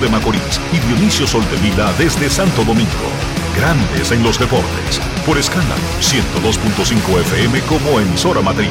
de Macorís y Dionisio Soltevila desde Santo Domingo. Grandes en los deportes. Por escándalo 102.5 FM como emisora matriz.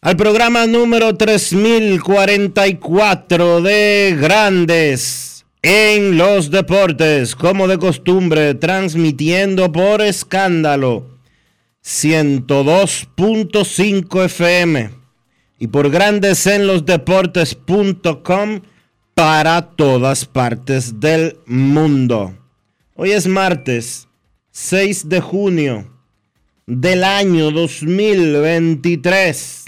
al programa número 3044 de Grandes en los Deportes, como de costumbre, transmitiendo por escándalo 102.5 FM y por Grandes en los Deportes.com para todas partes del mundo. Hoy es martes 6 de junio del año 2023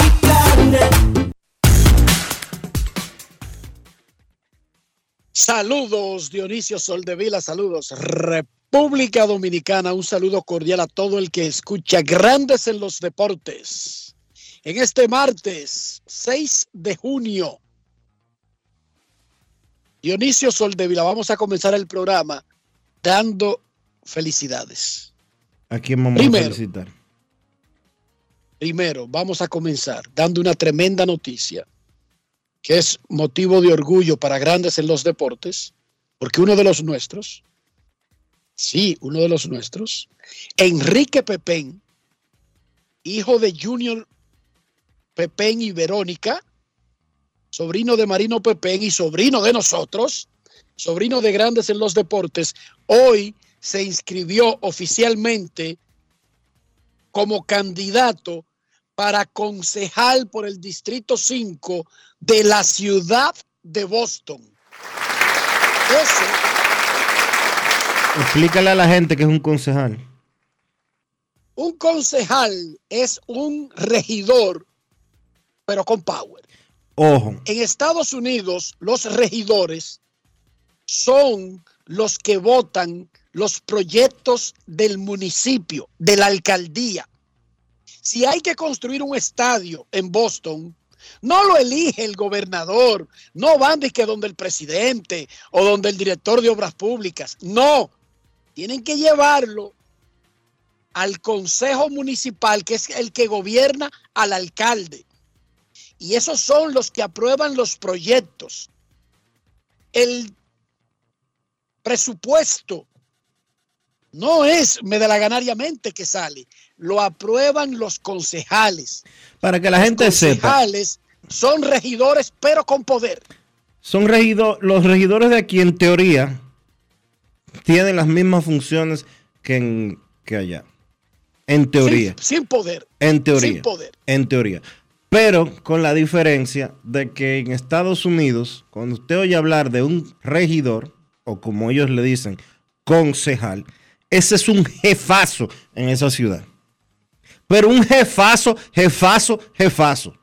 Saludos, Dionisio Soldevila, saludos, República Dominicana, un saludo cordial a todo el que escucha Grandes en los Deportes. En este martes 6 de junio, Dionisio Soldevila, vamos a comenzar el programa dando felicidades. ¿A quién vamos Primero. a felicitar? Primero, vamos a comenzar dando una tremenda noticia que es motivo de orgullo para grandes en los deportes, porque uno de los nuestros, sí, uno de los nuestros, Enrique Pepén, hijo de Junior Pepén y Verónica, sobrino de Marino Pepén y sobrino de nosotros, sobrino de grandes en los deportes, hoy se inscribió oficialmente como candidato para concejal por el Distrito 5 de la ciudad de Boston. Ese, Explícale a la gente que es un concejal. un concejal es un regidor, pero con power. Ojo, En Estados Unidos, los regidores son los que votan los proyectos del municipio, de la alcaldía. Si hay que construir un estadio en Boston, no lo elige el gobernador, no van de que donde el presidente o donde el director de obras públicas, no, tienen que llevarlo al consejo municipal, que es el que gobierna al alcalde. Y esos son los que aprueban los proyectos. El presupuesto no es medalaganariamente que sale, lo aprueban los concejales. para que la gente los sepa, concejales son regidores, pero con poder. son regido- los regidores de aquí en teoría tienen las mismas funciones que, en- que allá. En teoría. Sin, sin poder. En teoría. Sin poder. En teoría. Pero con la diferencia de que en Estados Unidos, cuando usted oye hablar de un regidor, o como ellos le dicen, concejal, ese es un jefazo en esa ciudad. Pero un jefazo, jefazo, jefazo.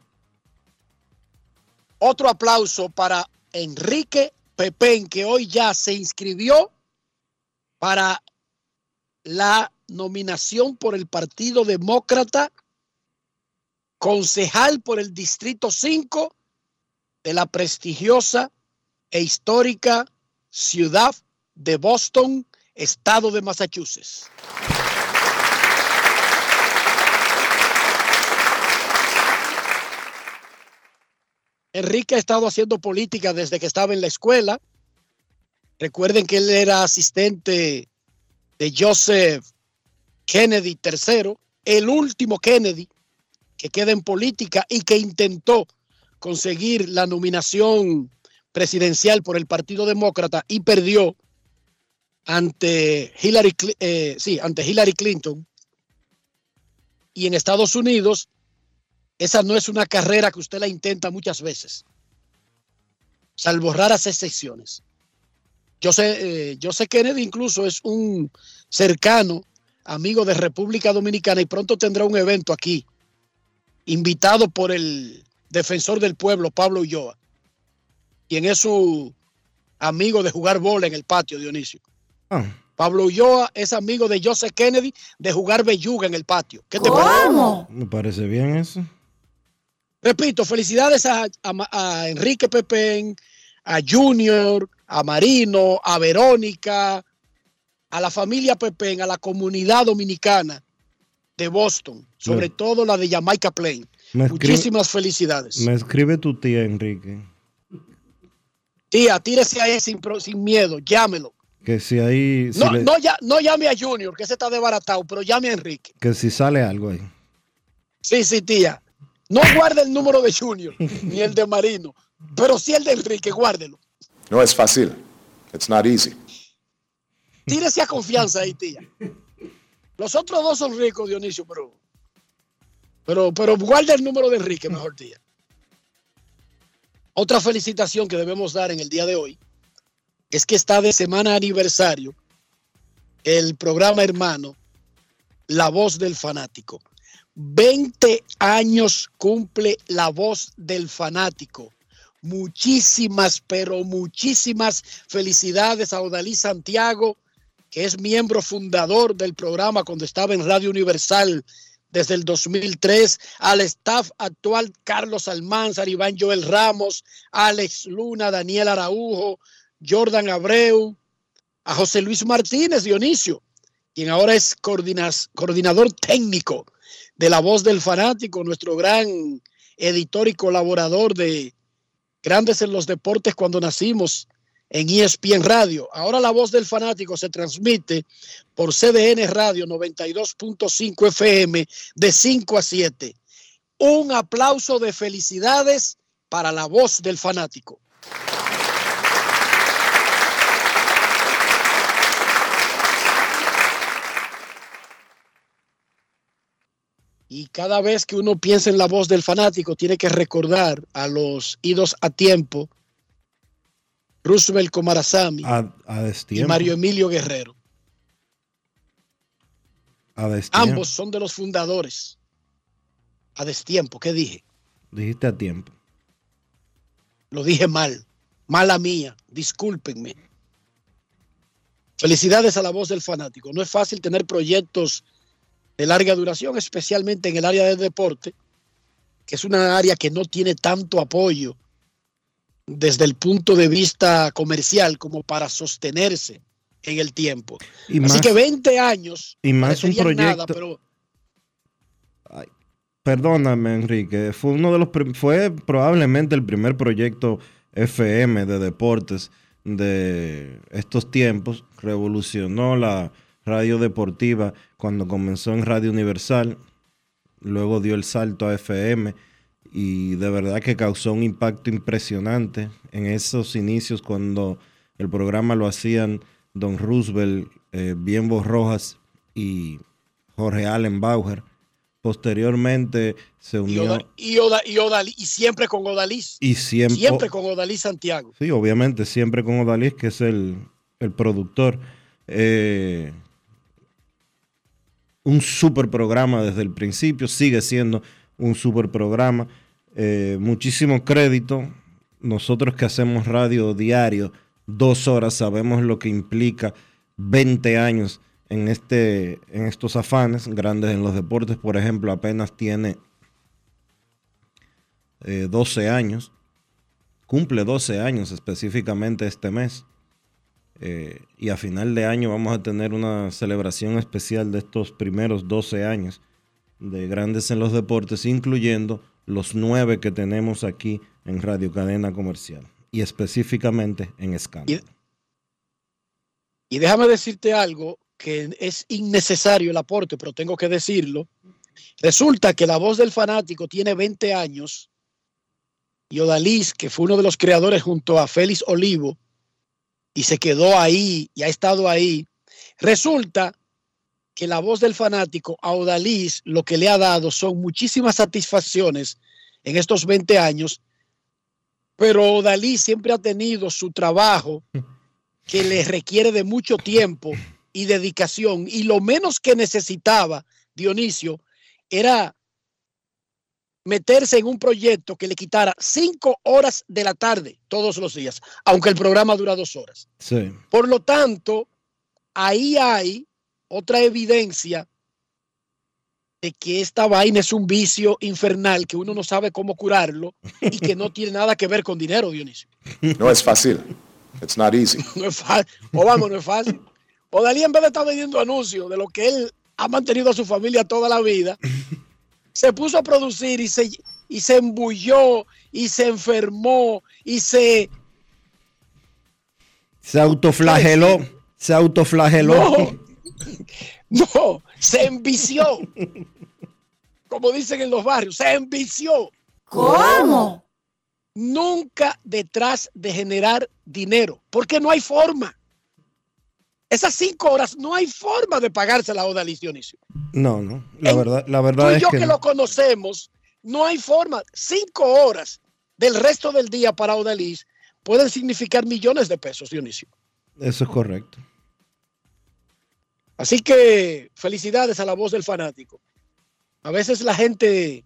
Otro aplauso para Enrique Pepén, que hoy ya se inscribió para la nominación por el Partido Demócrata, concejal por el Distrito 5 de la prestigiosa e histórica ciudad de Boston, estado de Massachusetts. Enrique ha estado haciendo política desde que estaba en la escuela. Recuerden que él era asistente de Joseph Kennedy III, el último Kennedy que queda en política y que intentó conseguir la nominación presidencial por el Partido Demócrata y perdió ante Hillary, eh, sí, ante Hillary Clinton. Y en Estados Unidos, esa no es una carrera que usted la intenta muchas veces, salvo raras excepciones. Yo sé, eh, yo sé Kennedy incluso es un cercano amigo de República Dominicana y pronto tendrá un evento aquí, invitado por el defensor del pueblo, Pablo Ulloa, quien es su amigo de jugar bola en el patio, Dionisio. Ah. Pablo Ulloa es amigo de Joseph Kennedy de jugar belluga en el patio. ¿Qué te ¿Cómo? Me parece bien eso. Repito, felicidades a, a Enrique Pepén, a Junior, a Marino, a Verónica, a la familia Pepén, a la comunidad dominicana de Boston, sobre todo la de Jamaica Plain. Muchísimas felicidades. Me escribe tu tía, Enrique. Tía, tírese ahí sin, sin miedo, llámelo. Que si ahí. no, no, ya, no llame a Junior, que ese está desbaratado, pero llame a Enrique. Que si sale algo ahí. Sí, sí, tía. No guarde el número de Junior, ni el de Marino, pero sí el de Enrique, guárdelo. No es fácil. It's not easy. Tírese a confianza ahí, tía. Los otros dos son ricos, Dionisio, pero. Pero, pero guarda el número de Enrique, mejor tía. Otra felicitación que debemos dar en el día de hoy es que está de semana aniversario el programa hermano La Voz del Fanático. 20 años cumple La Voz del Fanático. Muchísimas, pero muchísimas felicidades a Odalí Santiago, que es miembro fundador del programa cuando estaba en Radio Universal desde el 2003, al staff actual Carlos Almanzar, Iván Joel Ramos, Alex Luna, Daniel Araujo, Jordan Abreu, a José Luis Martínez Dionisio, quien ahora es coordinador técnico de La Voz del Fanático, nuestro gran editor y colaborador de Grandes en los Deportes cuando nacimos en ESPN Radio. Ahora la voz del fanático se transmite por CDN Radio 92.5 FM de 5 a 7. Un aplauso de felicidades para la voz del fanático. Y cada vez que uno piensa en la voz del fanático, tiene que recordar a los idos a tiempo Roosevelt Comarazami y Mario Emilio Guerrero. Ambos son de los fundadores. A destiempo, ¿qué dije? Dijiste a tiempo. Lo dije mal. Mala mía. Discúlpenme. Felicidades a la voz del fanático. No es fácil tener proyectos de larga duración, especialmente en el área del deporte, que es una área que no tiene tanto apoyo desde el punto de vista comercial como para sostenerse en el tiempo. Así que 20 años. Y más un proyecto. pero... perdóname, Enrique. Fue uno de los fue probablemente el primer proyecto FM de deportes de estos tiempos. Revolucionó la radio deportiva cuando comenzó en Radio Universal. Luego dio el salto a FM y de verdad que causó un impacto impresionante en esos inicios cuando el programa lo hacían Don Roosevelt, eh, Bienbo Rojas y Jorge Allen Bauer. Posteriormente se unió. Y, y, siempre con Odalís. Y siempre, siempre con Odalís Santiago. Sí, obviamente, siempre con Odalís, que es el, productor. Eh, un super programa desde el principio, sigue siendo un super programa. Eh, muchísimo crédito. Nosotros que hacemos radio diario, dos horas, sabemos lo que implica 20 años en, este, en estos afanes grandes en los deportes. Por ejemplo, apenas tiene 12 eh, años, cumple 12 años específicamente este mes. Eh, y a final de año vamos a tener una celebración especial de estos primeros 12 años de grandes en los deportes, incluyendo los nueve que tenemos aquí en Radio Cadena Comercial y específicamente en Escándalo. y déjame decirte algo que es innecesario el aporte, pero tengo que decirlo. Resulta que la voz del fanático tiene 20 años y Odalis, que fue uno de los creadores junto a Félix Olivo, y se quedó ahí y ha estado ahí, resulta que la voz del fanático a lo que le ha dado son muchísimas satisfacciones en estos 20 años, pero Odalis siempre ha tenido su trabajo que le requiere de mucho tiempo y dedicación, y lo menos que necesitaba Dionisio era meterse en un proyecto que le quitara cinco horas de la tarde todos los días, aunque el programa dura dos horas. Por lo tanto, ahí hay otra evidencia de que esta vaina es un vicio infernal que uno no sabe cómo curarlo y que no tiene nada que ver con dinero, Dionisio. No es fácil. It's not easy. no es fácil. O vamos, no es fácil. O Dalí en vez de estar vendiendo anuncios de lo que él ha mantenido a su familia toda la vida, se puso a producir y se, y se embulló y se enfermó y se... Se autoflageló, se autoflageló. No, se envició. Como dicen en los barrios, se envició. ¿Cómo? Nunca detrás de generar dinero, porque no hay forma. Esas cinco horas no hay forma de pagarse la oda Dionisio. No, no. La verdad, la verdad es yo que, lo conocemos, no hay forma. Cinco horas del resto del día para Odalis pueden significar millones de pesos, Dionisio. Eso es correcto. Así que felicidades a la voz del fanático. A veces la gente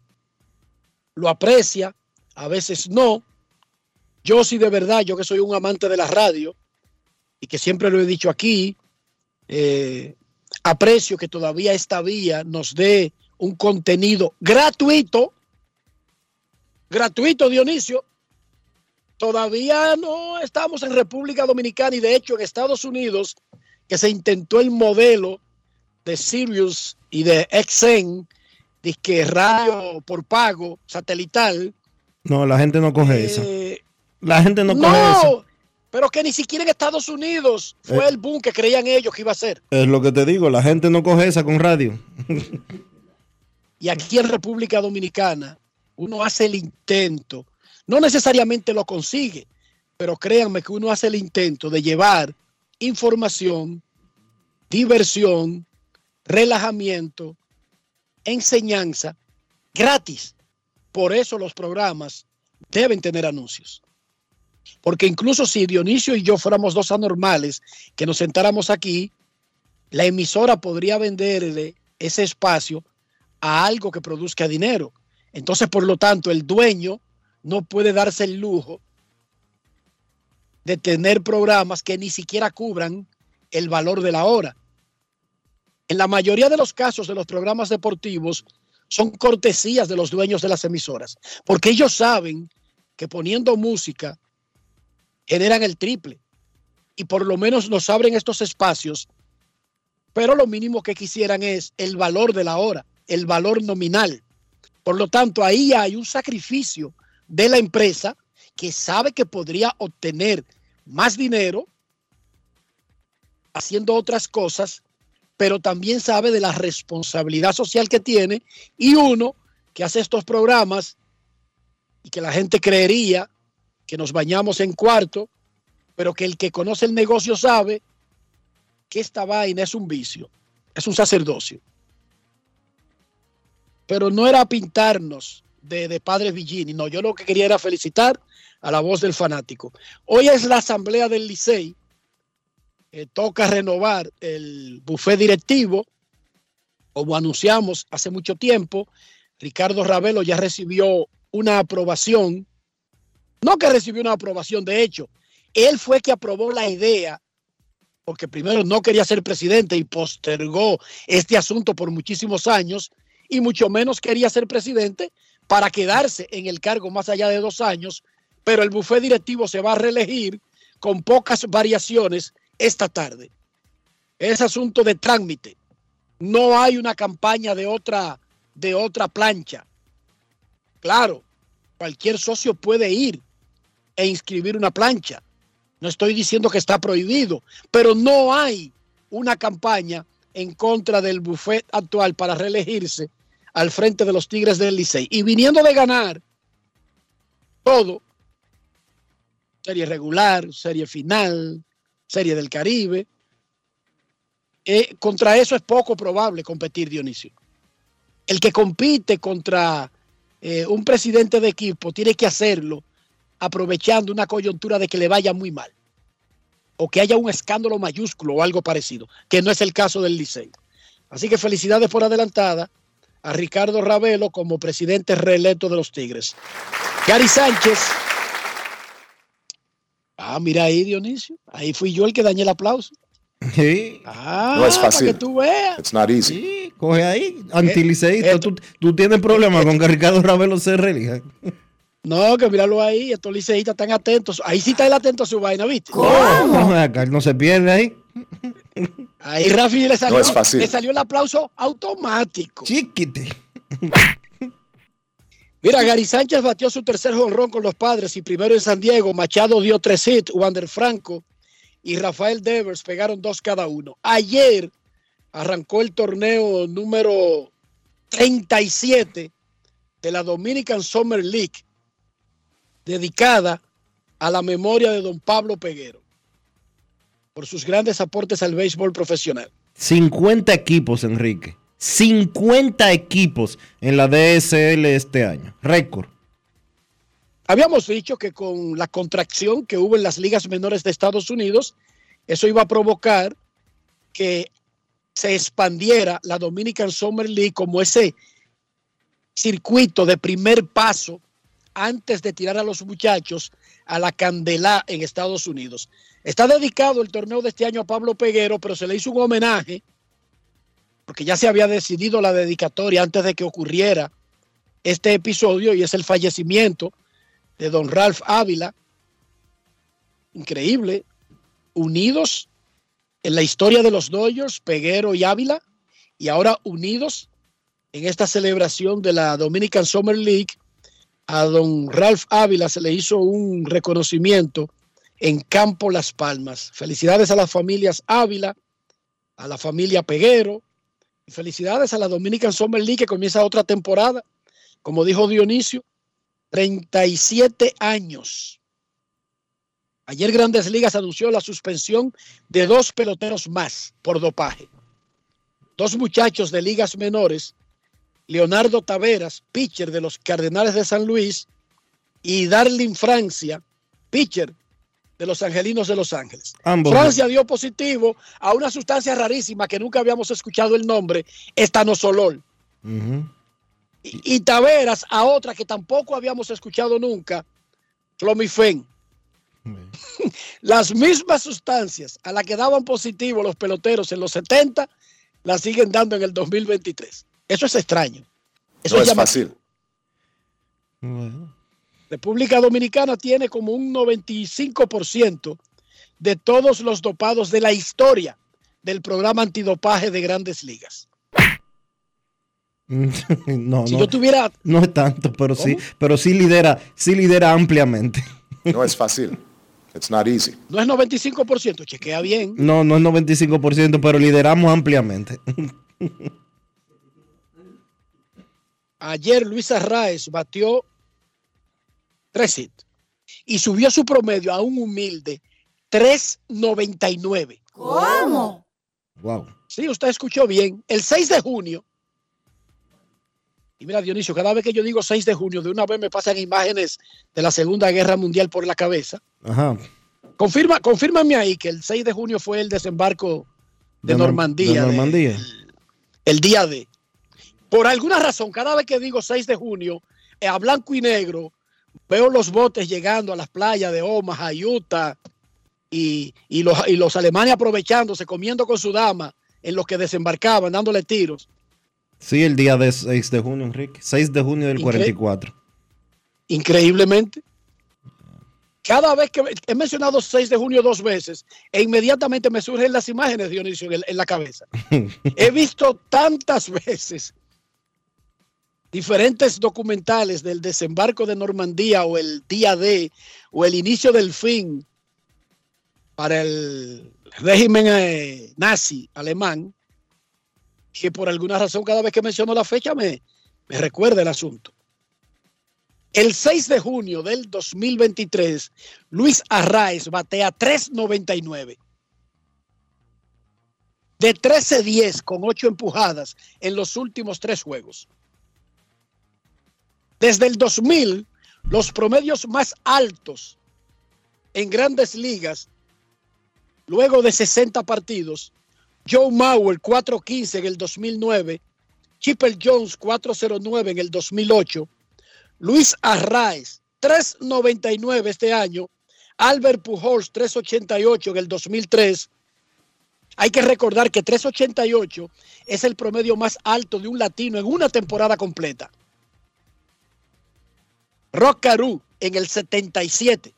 lo aprecia, a veces no. Yo sí de verdad, yo que soy un amante de la radio, y que siempre lo he dicho aquí, eh, aprecio que todavía esta vía nos dé un contenido gratuito, gratuito Dionisio. Todavía no estamos en República Dominicana y de hecho en Estados Unidos, que se intentó el modelo de Sirius y de XN, de que radio por pago satelital. No, la gente no coge eso. Eh, la gente no coge eso pero que ni siquiera en Estados Unidos fue eh. el boom que creían ellos que iba a ser. Es lo que te digo, la gente no coge esa con radio. y aquí en República Dominicana uno hace el intento, no necesariamente lo consigue, pero créanme que uno hace el intento de llevar información, diversión, relajamiento, enseñanza gratis. Por eso los programas deben tener anuncios. Porque incluso si Dionisio y yo fuéramos dos anormales que nos sentáramos aquí, la emisora podría venderle ese espacio a algo que produzca dinero. Entonces, por lo tanto, el dueño no puede darse el lujo de tener programas que ni siquiera cubran el valor de la hora. En la mayoría de los casos de los programas deportivos son cortesías de los dueños de las emisoras, porque ellos saben que poniendo música generan el triple y por lo menos nos abren estos espacios, pero lo mínimo que quisieran es el valor de la hora, el valor nominal. Por lo tanto, ahí hay un sacrificio de la empresa que sabe que podría obtener más dinero haciendo otras cosas, pero también sabe de la responsabilidad social que tiene y uno que hace estos programas y que la gente creería que nos bañamos en cuarto, pero que el que conoce el negocio sabe que esta vaina es un vicio, es un sacerdocio. Pero no era pintarnos de, de padres Villini, no, yo lo que quería era felicitar a la voz del fanático. Hoy es la asamblea del Licey, eh, toca renovar el buffet directivo, como anunciamos hace mucho tiempo, Ricardo Ravelo ya recibió una aprobación no que recibió una aprobación, de hecho, él fue que aprobó la idea porque primero no quería ser presidente y postergó este asunto por muchísimos años, y mucho menos quería ser presidente para quedarse en el cargo más allá de dos años, pero el bufé directivo se va a reelegir con pocas variaciones esta tarde. Es asunto de trámite. No hay una campaña de otra, de otra plancha. Claro, cualquier socio puede ir e inscribir una plancha. No estoy diciendo que está prohibido, pero no hay una campaña en contra del buffet actual para reelegirse al frente de los Tigres del Licey. Y viniendo de ganar todo, serie regular, serie final, serie del Caribe, eh, contra eso es poco probable competir, Dionisio. El que compite contra eh, un presidente de equipo tiene que hacerlo aprovechando una coyuntura de que le vaya muy mal o que haya un escándalo mayúsculo o algo parecido, que no es el caso del Licey. Así que felicidades por adelantada a Ricardo Ravelo como presidente reelecto de los Tigres. Gary Sánchez. Ah, mira ahí, Dionisio. Ahí fui yo el que dañé el aplauso. Sí. Ah, No es para fácil. que tú veas. It's not easy. Sí, coge ahí, antiliceísta. Eh, tú, tú tienes problemas con que Ricardo Ravelo se relija. No, que míralo ahí, estos liceístas están atentos. Ahí sí está él atento a su vaina, ¿viste? No, acá no se pierde ahí. Ahí Rafi le salió, No es fácil. le salió el aplauso automático. Chiquite. Mira, Gary Sánchez batió su tercer jonrón con los padres y primero en San Diego. Machado dio tres hits, Wander Franco y Rafael Devers pegaron dos cada uno. Ayer arrancó el torneo número 37 de la Dominican Summer League, dedicada a la memoria de don Pablo Peguero por sus grandes aportes al béisbol profesional. 50 equipos, Enrique. 50 equipos en la DSL este año. Récord. Habíamos dicho que con la contracción que hubo en las ligas menores de Estados Unidos, eso iba a provocar que se expandiera la Dominican Summer League como ese circuito de primer paso antes de tirar a los muchachos a la candela en Estados Unidos. Está dedicado el torneo de este año a Pablo Peguero, pero se le hizo un homenaje porque ya se había decidido la dedicatoria antes de que ocurriera este episodio y es el fallecimiento de don Ralph Ávila. Increíble. Unidos en la historia de los Dodgers, Peguero y Ávila, y ahora unidos en esta celebración de la Dominican Summer League. A don Ralph Ávila se le hizo un reconocimiento en Campo Las Palmas. Felicidades a las familias Ávila, a la familia Peguero, y felicidades a la Dominican Summer League que comienza otra temporada. Como dijo Dionisio, 37 años. Ayer Grandes Ligas anunció la suspensión de dos peloteros más por dopaje. Dos muchachos de ligas menores, Leonardo Taveras, pitcher de los Cardenales de San Luis, y Darlin Francia, pitcher de los Angelinos de Los Ángeles. Ambos. Francia dio positivo a una sustancia rarísima que nunca habíamos escuchado el nombre, estanosolol y Taveras a otra que tampoco habíamos escuchado nunca, clomifen. Las mismas sustancias a las que daban positivo los peloteros en los 70, las siguen dando en el 2023. Eso es extraño. Eso No es fácil. Bueno. República Dominicana tiene como un 95% de todos los dopados de la historia del programa antidopaje de grandes ligas. No, Si no, yo tuviera no es tanto, pero sí, pero sí lidera, sí lidera ampliamente. No es fácil. It's not easy. No es 95%, chequea bien. No, no es 95%, pero lideramos ampliamente. Ayer Luis Arraez batió tres hits y subió su promedio a un humilde 3.99. Wow. Sí, usted escuchó bien. El 6 de junio. Y mira, Dionisio, cada vez que yo digo 6 de junio, de una vez me pasan imágenes de la Segunda Guerra Mundial por la cabeza. Ajá. Confirma, confírmame ahí que el 6 de junio fue el desembarco de, De Nor- Normandía. de de- Normandía. el día de. Por alguna razón, cada vez que digo 6 de junio, eh, a blanco y negro, veo los botes llegando a las playas de Omaha, Utah, y, y los, y los alemanes aprovechándose, comiendo con su dama en los que desembarcaban, dándole tiros. Sí, el día de 6 de junio, Enrique. 6 de junio del Incre- 44. Increíblemente. Cada vez que he mencionado 6 de junio dos veces, e inmediatamente me surgen las imágenes, Dionisio, en, el- en la cabeza. He visto tantas veces diferentes documentales del desembarco de Normandía o el día D o el inicio del fin para el régimen eh, nazi alemán, que por alguna razón cada vez que menciono la fecha me, me recuerda el asunto. El 6 de junio del 2023, Luis Arraez batea 3.99. De 13-10 con 8 empujadas en los últimos tres juegos. Desde el 2000, los promedios más altos en grandes ligas, luego de 60 partidos, Joe Mauer 4.15 en el 2009, Chipper Jones 4.09 en el 2008, Luis Arraez 3.99 este año, Albert Pujols 3.88 en el 2003. Hay que recordar que 3.88 es el promedio más alto de un latino en una temporada completa. Rock Caru en el 77.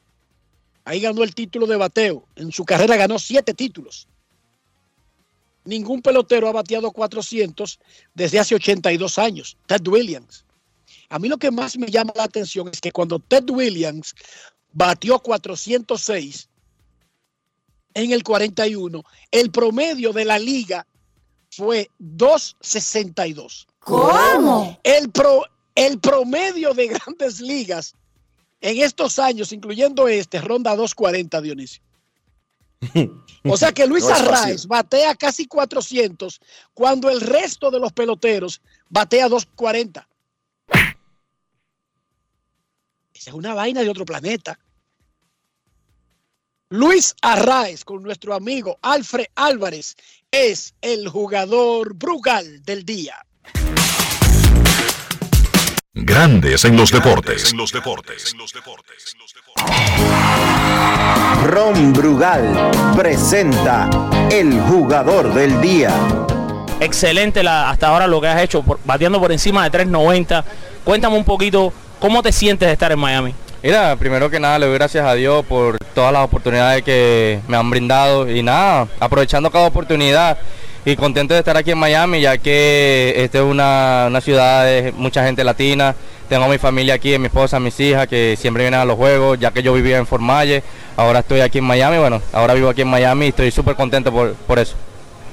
Ahí ganó el título de bateo. En su carrera ganó siete títulos. Ningún pelotero ha bateado 400 desde hace 82 años. Ted Williams. A mí lo que más me llama la atención es que cuando Ted Williams batió 406 en el 41, el promedio de la liga fue 262. ¿Cómo? El, pro, el promedio de grandes ligas en estos años, incluyendo este, ronda 240, Dionisio. O sea que Luis No. Arraez batea casi 400 cuando el resto de los peloteros batea 240. Esa es una vaina de otro planeta. Luis Arraez con nuestro amigo Alfred Álvarez es el jugador Brugal del día. Grandes en los deportes. En los deportes. Ron Brugal presenta el jugador del día. Excelente la, hasta ahora lo que has hecho, por- bateando por encima de 3.90. Cuéntame un poquito cómo te sientes de estar en Miami. Mira, primero que nada le doy gracias a Dios por todas las oportunidades que me han brindado y nada, aprovechando cada oportunidad y contento de estar aquí en Miami ya que esta es una, una ciudad de mucha gente latina. Tengo a mi familia aquí, mi esposa, mis hijas que siempre vienen a los juegos, ya que yo vivía en Myers, ahora estoy aquí en Miami, bueno, ahora vivo aquí en Miami y estoy súper contento por, por eso.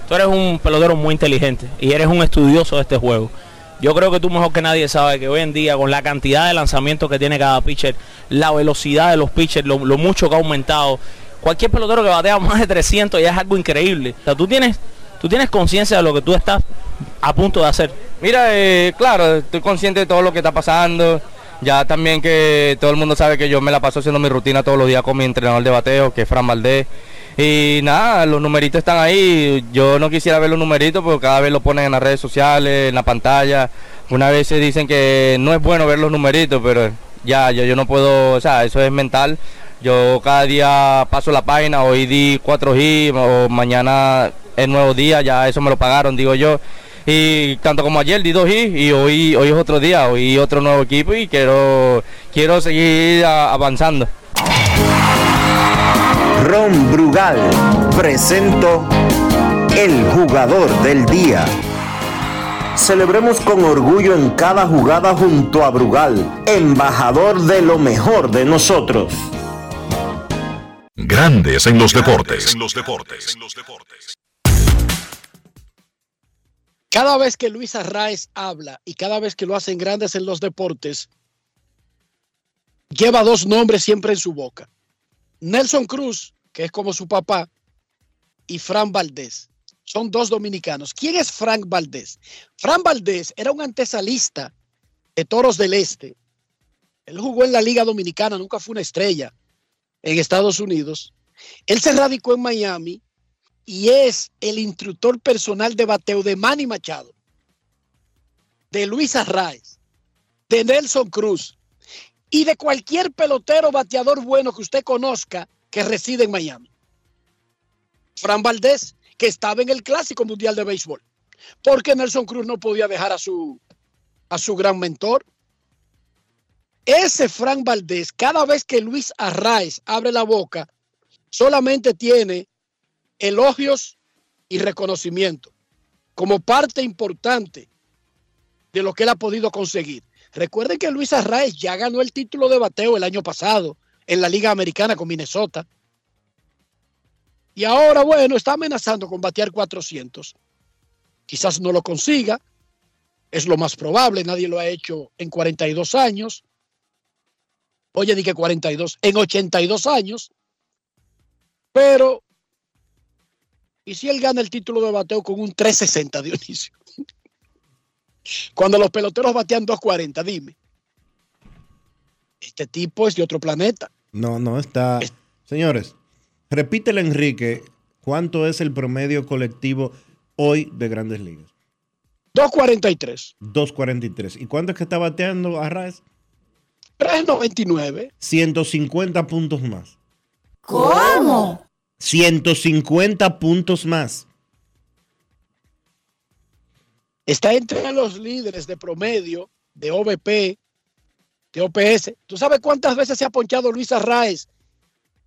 Tú eres un pelotero muy inteligente y eres un estudioso de este juego. Yo creo que tú mejor que nadie sabes que hoy en día con la cantidad de lanzamientos que tiene cada pitcher, la velocidad de los pitchers, lo, lo mucho que ha aumentado, cualquier pelotero que batea más de 300 ya es algo increíble. O sea, tú tienes, tú tienes conciencia de lo que tú estás a punto de hacer. Mira, eh, claro, estoy consciente de todo lo que está pasando. Ya también que todo el mundo sabe que yo me la paso haciendo mi rutina todos los días con mi entrenador de bateo, que es Fran Valdés. Y nada, los numeritos están ahí. Yo no quisiera ver los numeritos porque cada vez lo ponen en las redes sociales, en la pantalla. Una vez se dicen que no es bueno ver los numeritos, pero ya, yo, yo no puedo, o sea, eso es mental. Yo cada día paso la página, hoy di 4 G o mañana es nuevo día, ya eso me lo pagaron, digo yo. Y tanto como ayer di 2 G y hoy, hoy es otro día, hoy otro nuevo equipo y quiero, quiero seguir avanzando. Ron Brugal presento el jugador del día. Celebremos con orgullo en cada jugada junto a Brugal, embajador de lo mejor de nosotros. Grandes en los deportes. Cada vez que Luis Arraez habla y cada vez que lo hacen grandes en los deportes, lleva dos nombres siempre en su boca. Nelson Cruz, que es como su papá, y Fran Valdés. Son dos dominicanos. ¿Quién es Frank Valdés? Fran Valdés era un antesalista de Toros del Este. Él jugó en la Liga Dominicana, nunca fue una estrella en Estados Unidos. Él se radicó en Miami y es el instructor personal de bateo de Manny Machado, de Luis Arraez, de Nelson Cruz y de cualquier pelotero bateador bueno que usted conozca que reside en Miami. Fran Valdés, que estaba en el Clásico Mundial de Béisbol. Porque Nelson Cruz no podía dejar a su, a su gran mentor. Ese Fran Valdés, cada vez que Luis Arraez abre la boca, solamente tiene elogios y reconocimiento como parte importante de lo que él ha podido conseguir. Recuerden que Luis Arraez ya ganó el título de bateo el año pasado en la Liga Americana con Minnesota. Y ahora, bueno, está amenazando con batear 400. Quizás no lo consiga. Es lo más probable. Nadie lo ha hecho en 42 años. Oye, dije 42. En 82 años. Pero, ¿y si él gana el título de bateo con un 360, Dionisio? Cuando los peloteros batean 240, dime. Este tipo es de otro planeta. No, no está. Señores, repítele, Enrique, ¿cuánto es el promedio colectivo hoy de grandes ligas? 243. 243. ¿Y cuánto es que está bateando Arraez? 399. 150 puntos más. ¿Cómo? 150 puntos más. Está entre los líderes de promedio de OVP, de OPS. ¿Tú sabes cuántas veces se ha ponchado Luis Arraez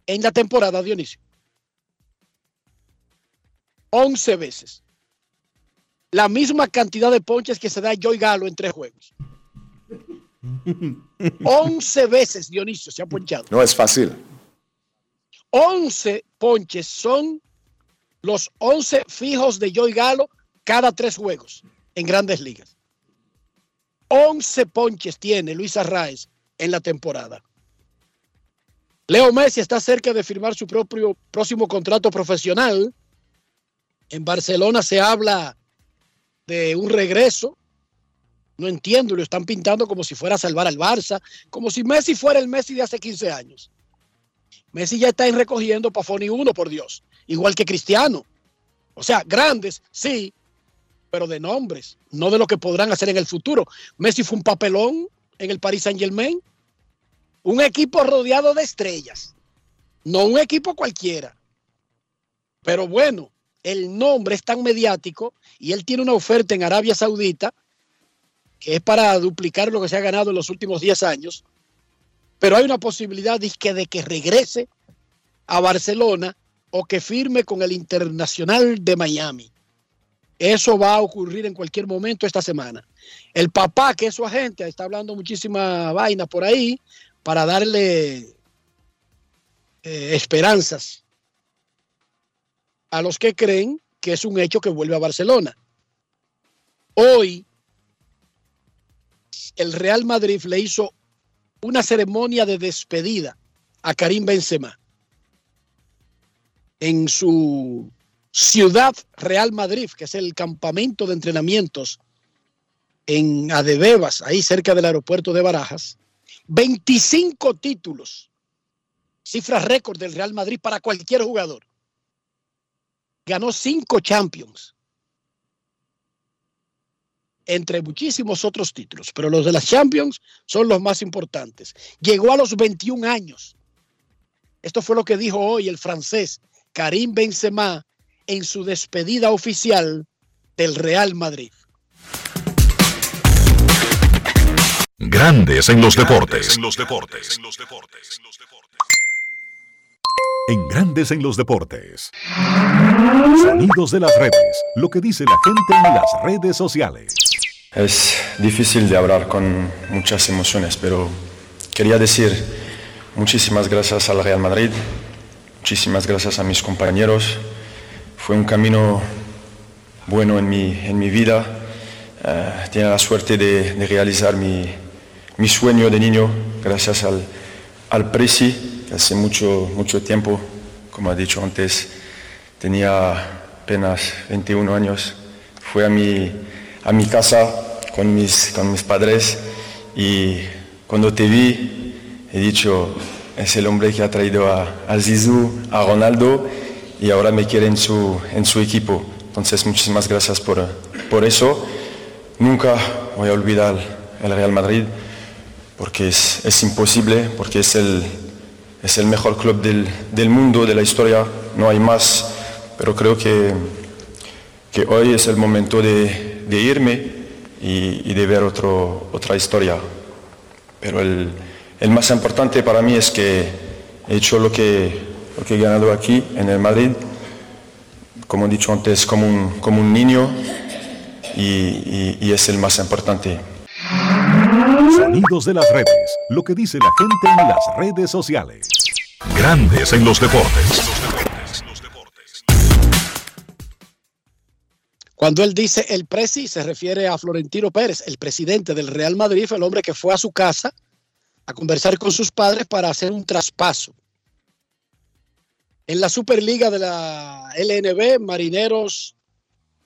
en la temporada, Dionisio? 11 veces. La misma cantidad de ponches que se da Joy Galo en tres juegos. 11 veces Dionisio se ha ponchado. No es fácil. 11 ponches son los 11 fijos de Joy Galo cada tres juegos en grandes ligas. 11 ponches tiene Luis Arraez en la temporada. Leo Messi está cerca de firmar su propio próximo contrato profesional. En Barcelona se habla de un regreso. No entiendo, lo están pintando como si fuera a salvar al Barça, como si Messi fuera el Messi de hace 15 años. Messi ya está en recogiendo para Foni 1, por Dios, igual que Cristiano. O sea, grandes, sí, pero de nombres, no de lo que podrán hacer en el futuro. Messi fue un papelón en el Paris Saint Germain, un equipo rodeado de estrellas, no un equipo cualquiera. Pero bueno, el nombre es tan mediático y él tiene una oferta en Arabia Saudita que es para duplicar lo que se ha ganado en los últimos 10 años. Pero hay una posibilidad de que, de que regrese a Barcelona o que firme con el Internacional de Miami. Eso va a ocurrir en cualquier momento esta semana. El papá, que es su agente, está hablando muchísima vaina por ahí para darle eh, esperanzas a los que creen que es un hecho que vuelve a Barcelona. Hoy, el Real Madrid le hizo una ceremonia de despedida a Karim Benzema en su ciudad Real Madrid, que es el campamento de entrenamientos en Adebebas, ahí cerca del aeropuerto de Barajas. 25 títulos, cifra récord del Real Madrid para cualquier jugador. Ganó cinco Champions, entre muchísimos otros títulos, pero los de las Champions son los más importantes. Llegó a los 21 años. Esto fue lo que dijo hoy el francés Karim Benzema en su despedida oficial del Real Madrid. Grandes en los deportes. En los deportes. En Grandes en los deportes. Sonidos de las redes. Lo que dice la gente en las redes sociales. Es difícil de hablar con muchas emociones, pero quería decir muchísimas gracias al Real Madrid, muchísimas gracias a mis compañeros. Fue un camino bueno en mi, en mi vida. Eh, tiene la suerte de, de realizar mi, mi, sueño de niño gracias al, al Presi, hace mucho, mucho tiempo, como ha dicho antes, tenía apenas 21 años. Fue a mi, a mi casa con mis, con mis padres y cuando te vi he dicho, es el hombre que ha traído a, a Zizou, a Ronaldo y ahora me quiere en su, en su equipo. Entonces muchísimas gracias por, por eso. Nunca voy a olvidar el Real Madrid porque es, es imposible, porque es el, es el mejor club del, del, mundo, de la historia. No hay más pero creo que, que hoy es el momento de, de irme y, de ver otro, otra historia. Pero el, el más importante para mí es que he hecho lo que, lo que he ganado aquí en el Madrid, como he dicho antes, como un, como un niño y, y- y es el más importante. Sonidos de las redes. Lo que dice la gente en las redes sociales. Grandes en los deportes. Cuando él dice el presi, se refiere a Florentino Pérez, el presidente del Real Madrid, fue el hombre que fue a su casa a conversar con sus padres para hacer un traspaso. En la Superliga de la LNB, Marineros,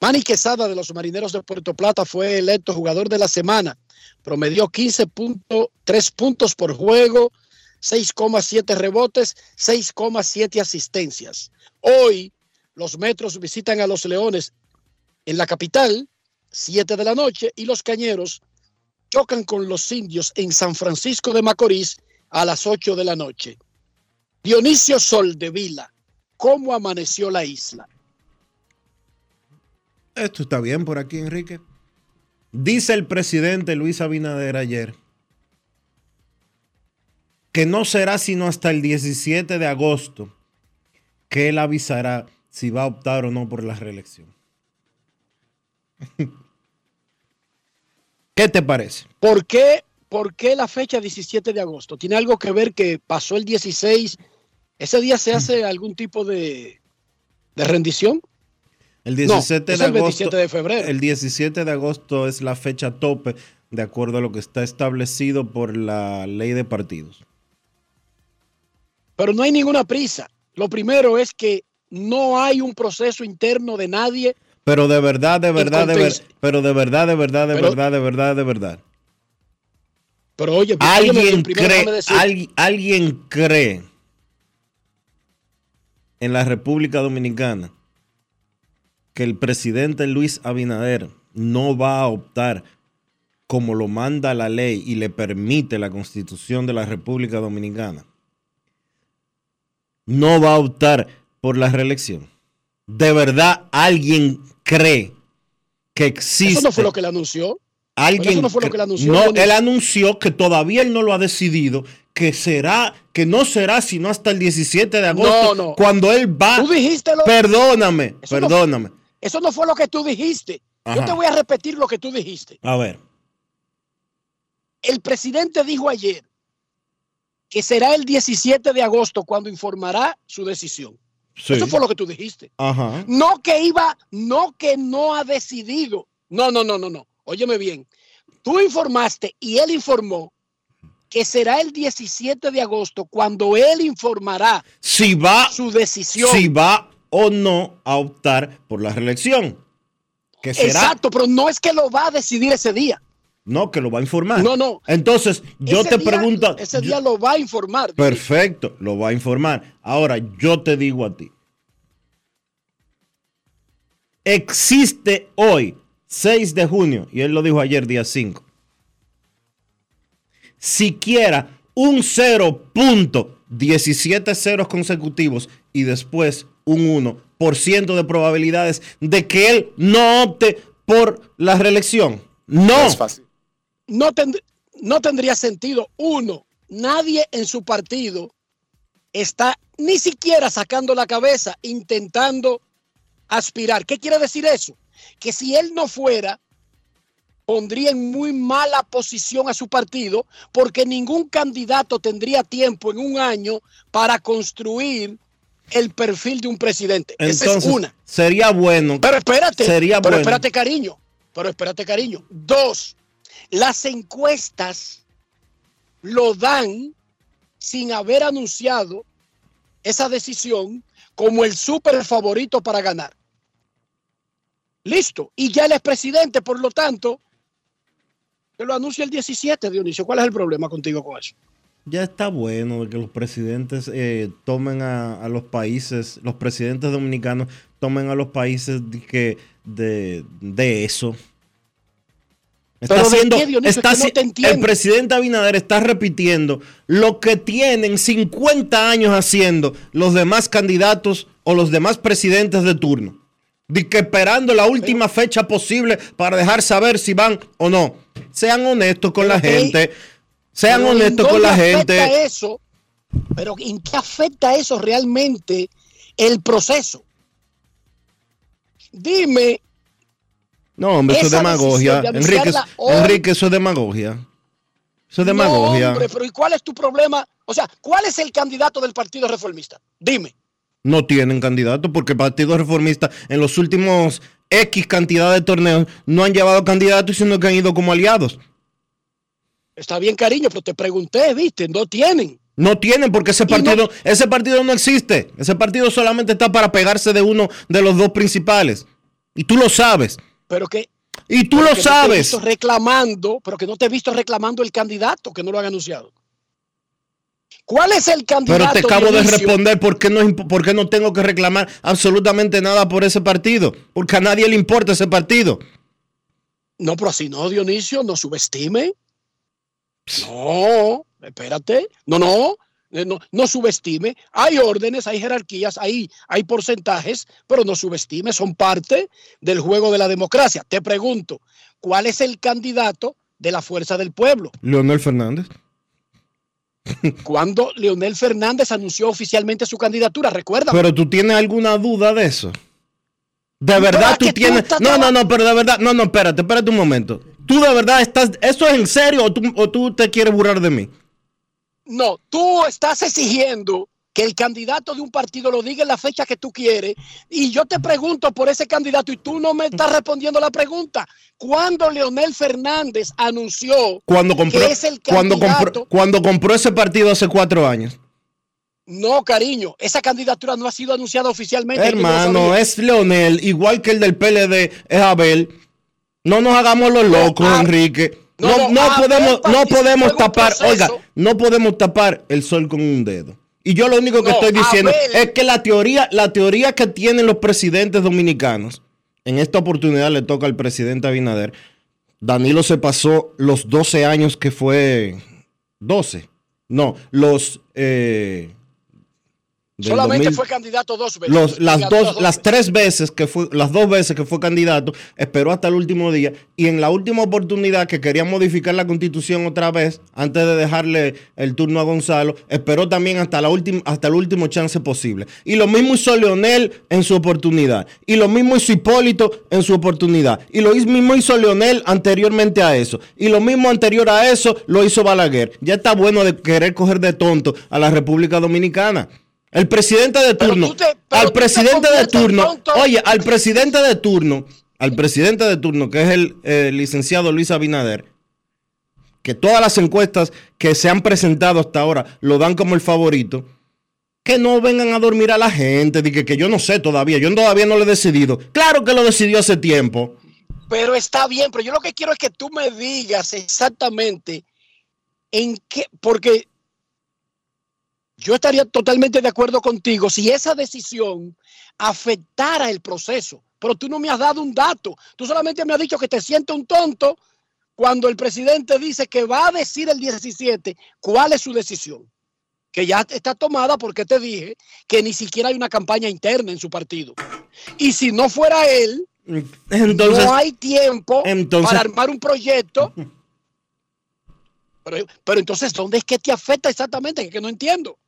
Manny Quesada de los Marineros de Puerto Plata fue electo jugador de la semana. Promedió 15.3 puntos por juego, 6,7 rebotes, 6,7 asistencias. Hoy los Metros visitan a los Leones en la capital, 7 de la noche, y los Cañeros chocan con los indios en San Francisco de Macorís a las 8 de la noche. Dionisio Soldevila, ¿cómo amaneció la isla? Esto está bien por aquí, Enrique. Dice el presidente Luis Abinader ayer que no será sino hasta el 17 de agosto que él avisará si va a optar o no por la reelección. ¿Qué te parece? ¿Por qué, ¿Por qué la fecha 17 de agosto? ¿Tiene algo que ver que pasó el 16? ¿Ese día se hace algún tipo de, de rendición? El No, 17 es de el agosto. 27 de febrero. El 17 de agosto es la fecha tope de acuerdo a lo que está establecido por la ley de partidos. Pero no hay ninguna prisa. Lo primero es que no hay un proceso interno de nadie. Pero de verdad, de verdad, de ver- contes- pero de verdad, de verdad, de Pero- verdad, de verdad, de verdad. Pero oye, bien, ¿Alguien cree, alguien, alguien cree en la República Dominicana que el presidente Luis Abinader no va a optar como lo manda la ley y le permite la constitución de la República Dominicana? No va a optar por la reelección. ¿De verdad alguien cree que existe? Eso no fue lo que le anunció. Alguien eso no fue lo que él anunció, No, él anunció que todavía él no lo ha decidido, que será, que no será sino hasta el 17 de agosto, No, no. cuando él va. Tú dijiste lo- Perdóname, Eso no- perdóname. Eso no fue lo que tú dijiste. Yo te voy a repetir lo que tú dijiste. A ver, El presidente dijo ayer que será el 17 de agosto cuando informará su decisión. Sí. Eso fue lo que tú dijiste. Ajá. No que iba, no que no ha decidido. No, no, no, no, no. Óyeme bien. Tú informaste y él informó que será el 17 de agosto cuando él informará Si va, su decisión. si va o no a optar por la reelección. Que será, Exacto, pero no es que lo va a decidir ese día. No, que lo va a informar. No, no. Entonces, yo Ese te día- pregunto. Ese yo- día lo va a informar. Perfecto, lo va a informar. Ahora, yo te digo a ti. Existe hoy, 6 de junio, y él lo dijo ayer, día 5, siquiera un 0.17 ceros consecutivos y después un 1% de probabilidades de que él no opte por la reelección. No. Es fácil. No, tend- no tendría sentido. Uno, nadie en su partido está ni siquiera sacando la cabeza intentando aspirar. ¿Qué quiere decir eso? Que si él no fuera, pondría en muy mala posición a su partido porque ningún candidato tendría tiempo en un año para construir el perfil de un presidente. Esa es Entonces, una. sería bueno. Pero espérate, Sería pero bueno. espérate, cariño. Pero espérate, cariño. Dos, las encuestas lo dan sin haber anunciado esa decisión como el súper favorito para ganar. Listo. Y ya él es presidente, por lo tanto, que lo anuncia el 17, Dionisio. ¿Cuál es el problema contigo con eso? Ya está bueno que los presidentes eh, tomen a, los países, los presidentes dominicanos tomen a los países de eso. Está ¿Pero de haciendo, está Es que no el presidente Abinader está repitiendo lo que tienen 50 años haciendo los demás candidatos o los demás presidentes de turno. De que esperando la última fecha posible para dejar saber si van o no. Sean honestos con la que- gente. Sean Pero ¿en honestos con la gente. Eso, pero ¿en qué afecta eso realmente el proceso? Dime, No, hombre, eso es demagogia. de Enrique, hoy- Enrique, eso es demagogia. Eso es no, demagogia. hombre, pero ¿y cuál es tu problema? O sea, ¿cuál es el candidato del Partido Reformista? Dime. no tienen candidato porque el Partido Reformista en los últimos X cantidad de torneos no han llevado candidatos, sino que han ido como aliados. Está bien, cariño, pero te pregunté, ¿viste? No tienen. No tienen porque ese no- partido, ese partido no existe. Ese partido solamente está para pegarse de uno de los dos principales. Y tú lo sabes. Pero que. Y tú lo que no te he sabes. visto reclamando, pero que no te he visto reclamando el candidato, que no lo han anunciado. ¿Cuál es el candidato? Pero te acabo de responder por qué, no, por qué no tengo que reclamar absolutamente nada por ese partido. Porque a nadie le importa ese partido. No, pero así no, Dionisio, no subestime. No, espérate. No, no, no, no subestime. Hay órdenes, hay jerarquías, hay, hay porcentajes, pero no subestime, son parte del juego de la democracia. Te pregunto, ¿cuál es el candidato de la fuerza del pueblo? Leonel Fernández. Cuando Leonel Fernández anunció oficialmente su candidatura, recuerda. Pero tú tienes alguna duda de eso. De verdad tú tienes. no, no, no, pero de verdad. No, no, espérate, espérate un momento. Tú de verdad estás. ¿Eso es en serio o tú, o tú te quieres burlar de mí? No, tú estás exigiendo que el candidato de un partido lo diga en la fecha que tú quieres y yo te pregunto por ese candidato y tú no me estás respondiendo la pregunta. ¿Cuándo Leonel Fernández anunció Cuando compró, que es el cuando candidato? compró, cuando compró ese partido hace cuatro años. No, cariño, esa candidatura no ha sido anunciada oficialmente. Hermano, es Leonel, igual que el del PLD, es Abel. No nos hagamos los locos, ah, Enrique. No, No, Abel podemos, no podemos tapar, oiga, no podemos tapar el sol con un dedo. Y yo lo único que estoy diciendo es que la teoría, la teoría que tienen los presidentes dominicanos, en esta oportunidad le toca al presidente Abinader. Danilo se pasó los 12 años que fue 12. No, los eh, Solamente 2000 fue candidato dos veces. los- las dos, las tres veces que fue, las dos veces que fue candidato, esperó hasta el último día y en la última oportunidad que quería modificar la constitución otra vez, antes de dejarle el turno a Gonzalo, esperó también hasta la última, hasta el último chance posible. Y lo mismo hizo Leonel en su oportunidad. Y lo mismo hizo Hipólito en su oportunidad. Y lo mismo hizo Leonel anteriormente a eso. Y lo mismo anterior a eso lo hizo Balaguer. Ya está bueno de querer coger de tonto a la República Dominicana. El presidente de turno, te- al presidente de turno, oye, al presidente de turno, al presidente de turno, que es el eh, licenciado Luis Abinader, que todas las encuestas que se han presentado hasta ahora lo dan como el favorito, que no vengan a dormir a la gente, de que, que yo no sé todavía, yo todavía no lo he decidido. Claro que lo decidió hace tiempo. Pero está bien, pero yo lo que quiero es que tú me digas exactamente en qué, porque yo estaría totalmente de acuerdo contigo si esa decisión afectara el proceso, pero tú no me has dado un dato, tú solamente me has dicho que te sientes un tonto cuando el presidente dice que va a decir el 17 cuál es su decisión, que ya está tomada porque te dije que ni siquiera hay una campaña interna en su partido. Y si no fuera él, Entonces, no hay tiempo entonces- para armar un proyecto. Pero, pero entonces, ¿dónde es que te afecta exactamente? Que, que no entiendo.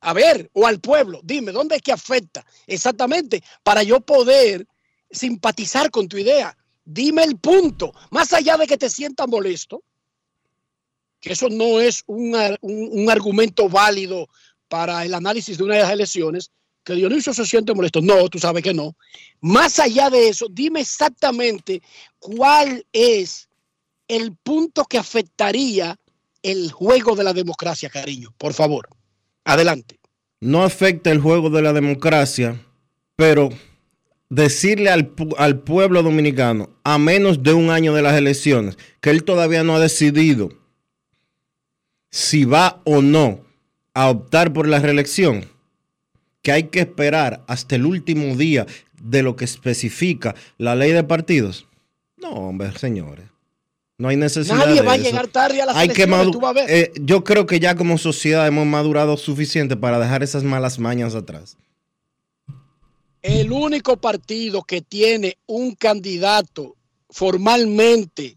A ver, o al pueblo, dime, ¿dónde es que afecta exactamente para yo poder simpatizar con tu idea? Dime el punto, más allá de que te sientas molesto, que eso no es un, un- un argumento válido para el análisis de una de las elecciones, que Dionisio se siente molesto. No, tú sabes que no. Más allá de eso, dime exactamente cuál es el punto que afectaría el juego de la democracia, cariño. Por favor, adelante. no afecta el juego de la democracia, pero decirle al, al pueblo dominicano, a menos de un año de las elecciones, que él todavía no ha decidido si va o no a optar por la reelección, que hay que esperar hasta el último día de lo que especifica la ley de partidos. No, hombre, señores. No hay necesidad Nadie de va a eso. llegar tarde a las Hay que madu- tú vas a ver. eh, yo creo que ya como sociedad hemos madurado suficiente para dejar esas malas mañas atrás. El único partido que tiene un candidato formalmente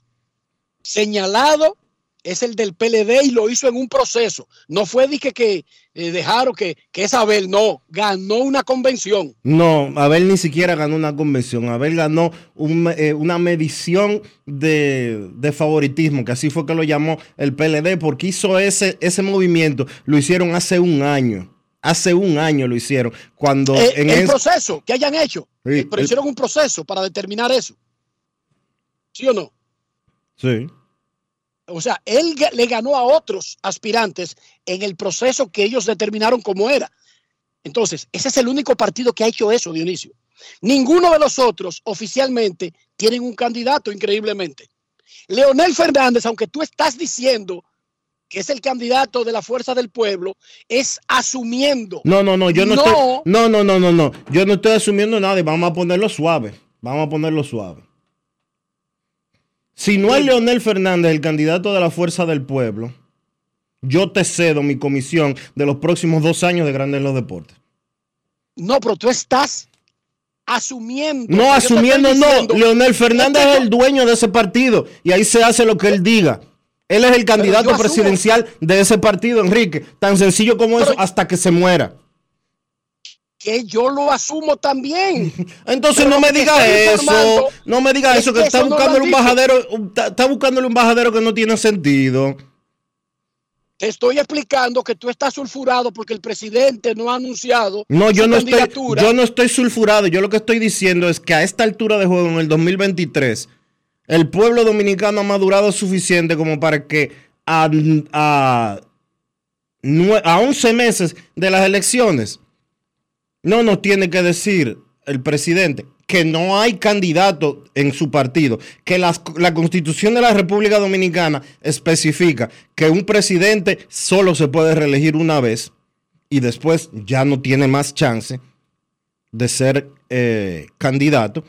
señalado es el del PLD y lo hizo en un proceso. No fue de que, eh, dejaron que, que es Abel, no, ganó una convención. No, Abel ni siquiera ganó una convención. Abel ganó un, eh, una medición de, de favoritismo, que así fue que lo llamó el PLD, porque hizo ese, ese movimiento. Lo hicieron hace un año. Hace un año lo hicieron. Cuando Eh, en el es- proceso que hayan hecho, Sí, pero el- hicieron un proceso para determinar eso. ¿Sí o no? Sí. O sea, él le ganó a otros aspirantes en el proceso que ellos determinaron cómo era. Entonces, ese es el único partido que ha hecho eso, Dionisio. Ninguno de los otros oficialmente tienen un candidato, increíblemente. Leonel Fernández, aunque tú estás diciendo que es el candidato de la fuerza del pueblo, es asumiendo. No, no, no, yo no, No. estoy. No, no, no, no, no. Yo no estoy asumiendo nada y vamos a ponerlo suave. Vamos a ponerlo suave. Si no es Leonel Fernández el candidato de la fuerza del pueblo, yo te cedo mi comisión de los próximos dos años de Grandes en los Deportes. No, pero tú estás asumiendo. No, asumiendo, no. Leonel Fernández es el dueño de ese partido y ahí se hace lo que él diga. Él es el candidato presidencial de ese partido, Enrique. Tan sencillo como eso, hasta que se muera. Que yo lo asumo también. Entonces Pero no me diga eso, no me diga es eso, que que está eso buscándole un bajadero, está, está buscándole un bajadero que no tiene sentido. Te estoy explicando que tú estás sulfurado porque el presidente no ha anunciado. No, yo su no estoy, yo no estoy sulfurado, yo lo que estoy diciendo es que a esta altura de juego, en el 2023, el pueblo dominicano ha madurado suficiente como para que a, a, a 11 meses de las elecciones no nos tiene que decir el presidente que no hay candidato en su partido, que la constitución de la República Dominicana especifica que un presidente solo se puede reelegir una vez y después ya no tiene más chance de ser eh, candidato.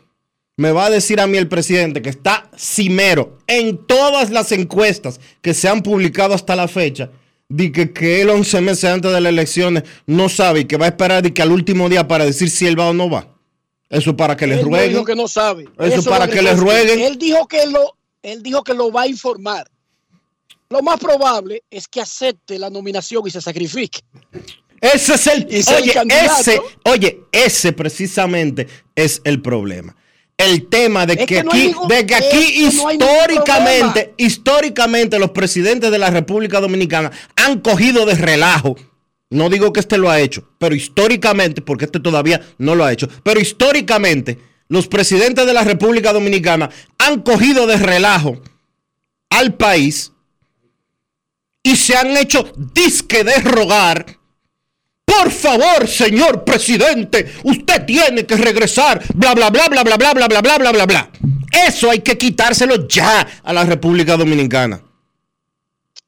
Me va a decir a mí el presidente que está cimero en todas las encuestas que se han publicado hasta la fecha, de que, que él 11 meses antes de las elecciones no sabe y que va a esperar de que al último día para decir si él va o no va. Eso es para que le Él no rueguen. dijo que no sabe. Eso es para que le pasa. rueguen. Él dijo que lo, él dijo que lo va a informar. Lo más probable es que acepte la nominación y se sacrifique. Ese es el, oye, ese, oye, ese precisamente es el problema. El tema de Es que, que no hay aquí, ningún- de que es aquí que no históricamente, históricamente los presidentes de la República Dominicana han cogido de relajo. No digo que este lo ha hecho, pero históricamente, porque este todavía no lo ha hecho, pero históricamente los presidentes de la República Dominicana han cogido de relajo al país y se han hecho disque de rogar por favor, señor presidente, usted tiene que regresar, bla, bla, bla, bla, bla, bla, bla, bla, bla, bla, bla, bla. Eso hay que quitárselo ya a la República Dominicana.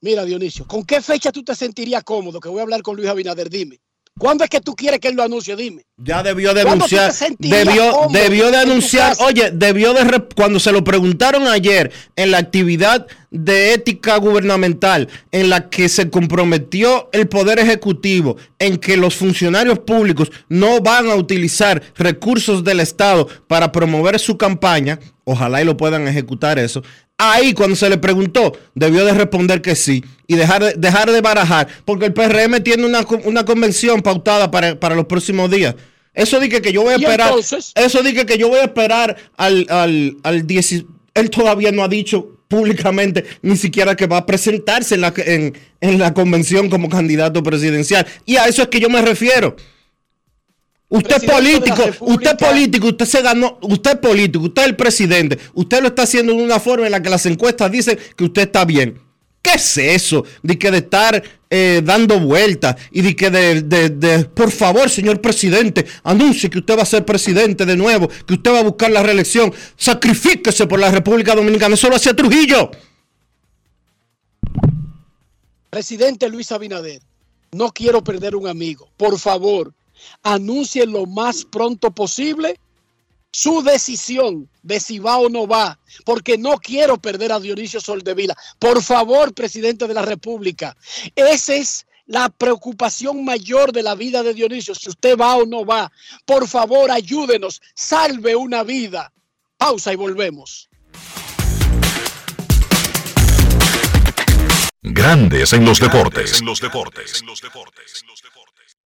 Mira, Dionisio, ¿con qué fecha tú te sentirías cómodo? Que voy a hablar con Luis Abinader, dime. ¿Cuándo es que tú quieres que él lo anuncie? Dime. Ya debió de ¿Cuándo tú anunciar, te sentirías debió, debió de anunciar, oye, debió de, cuando se lo preguntaron ayer en la actividad de ética gubernamental, en la que se comprometió el Poder Ejecutivo en que los funcionarios públicos no van a utilizar recursos del Estado para promover su campaña, ojalá y lo puedan ejecutar eso. Ahí cuando se le preguntó, debió de responder que sí y dejar de, dejar de barajar, porque el PRM tiene una, una convención pautada para, para los próximos días. Eso dije que yo voy a ¿Y esperar. entonces? Eso dije que yo voy a esperar al, al, al 10. Él todavía no ha dicho públicamente ni siquiera que va a presentarse en la, en, en la convención como candidato presidencial. Y a eso es que yo me refiero. Usted es político, usted es político, usted se ganó, usted es político, usted es el presidente, usted lo está haciendo de una forma en la que las encuestas dicen que usted está bien. ¿Qué es eso? De que de estar eh, dando vueltas y de que de, de- de- por favor, señor presidente, anuncie que usted va a ser presidente de nuevo, que usted va a buscar la reelección, sacrifíquese por la República Dominicana, eso lo hacía Trujillo. Presidente Luis Abinader, no quiero perder un amigo. Por favor, anuncie lo más pronto posible su decisión de si va o no va, porque no quiero perder a Dionisio Soldevila. Por favor, presidente de la República, esa es la preocupación mayor de la vida de Dionisio, si usted va o no va. Por favor, ayúdenos, salve una vida. Pausa y volvemos. Grandes en los deportes. En los deportes.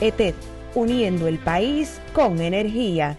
ETED, uniendo el país con energía.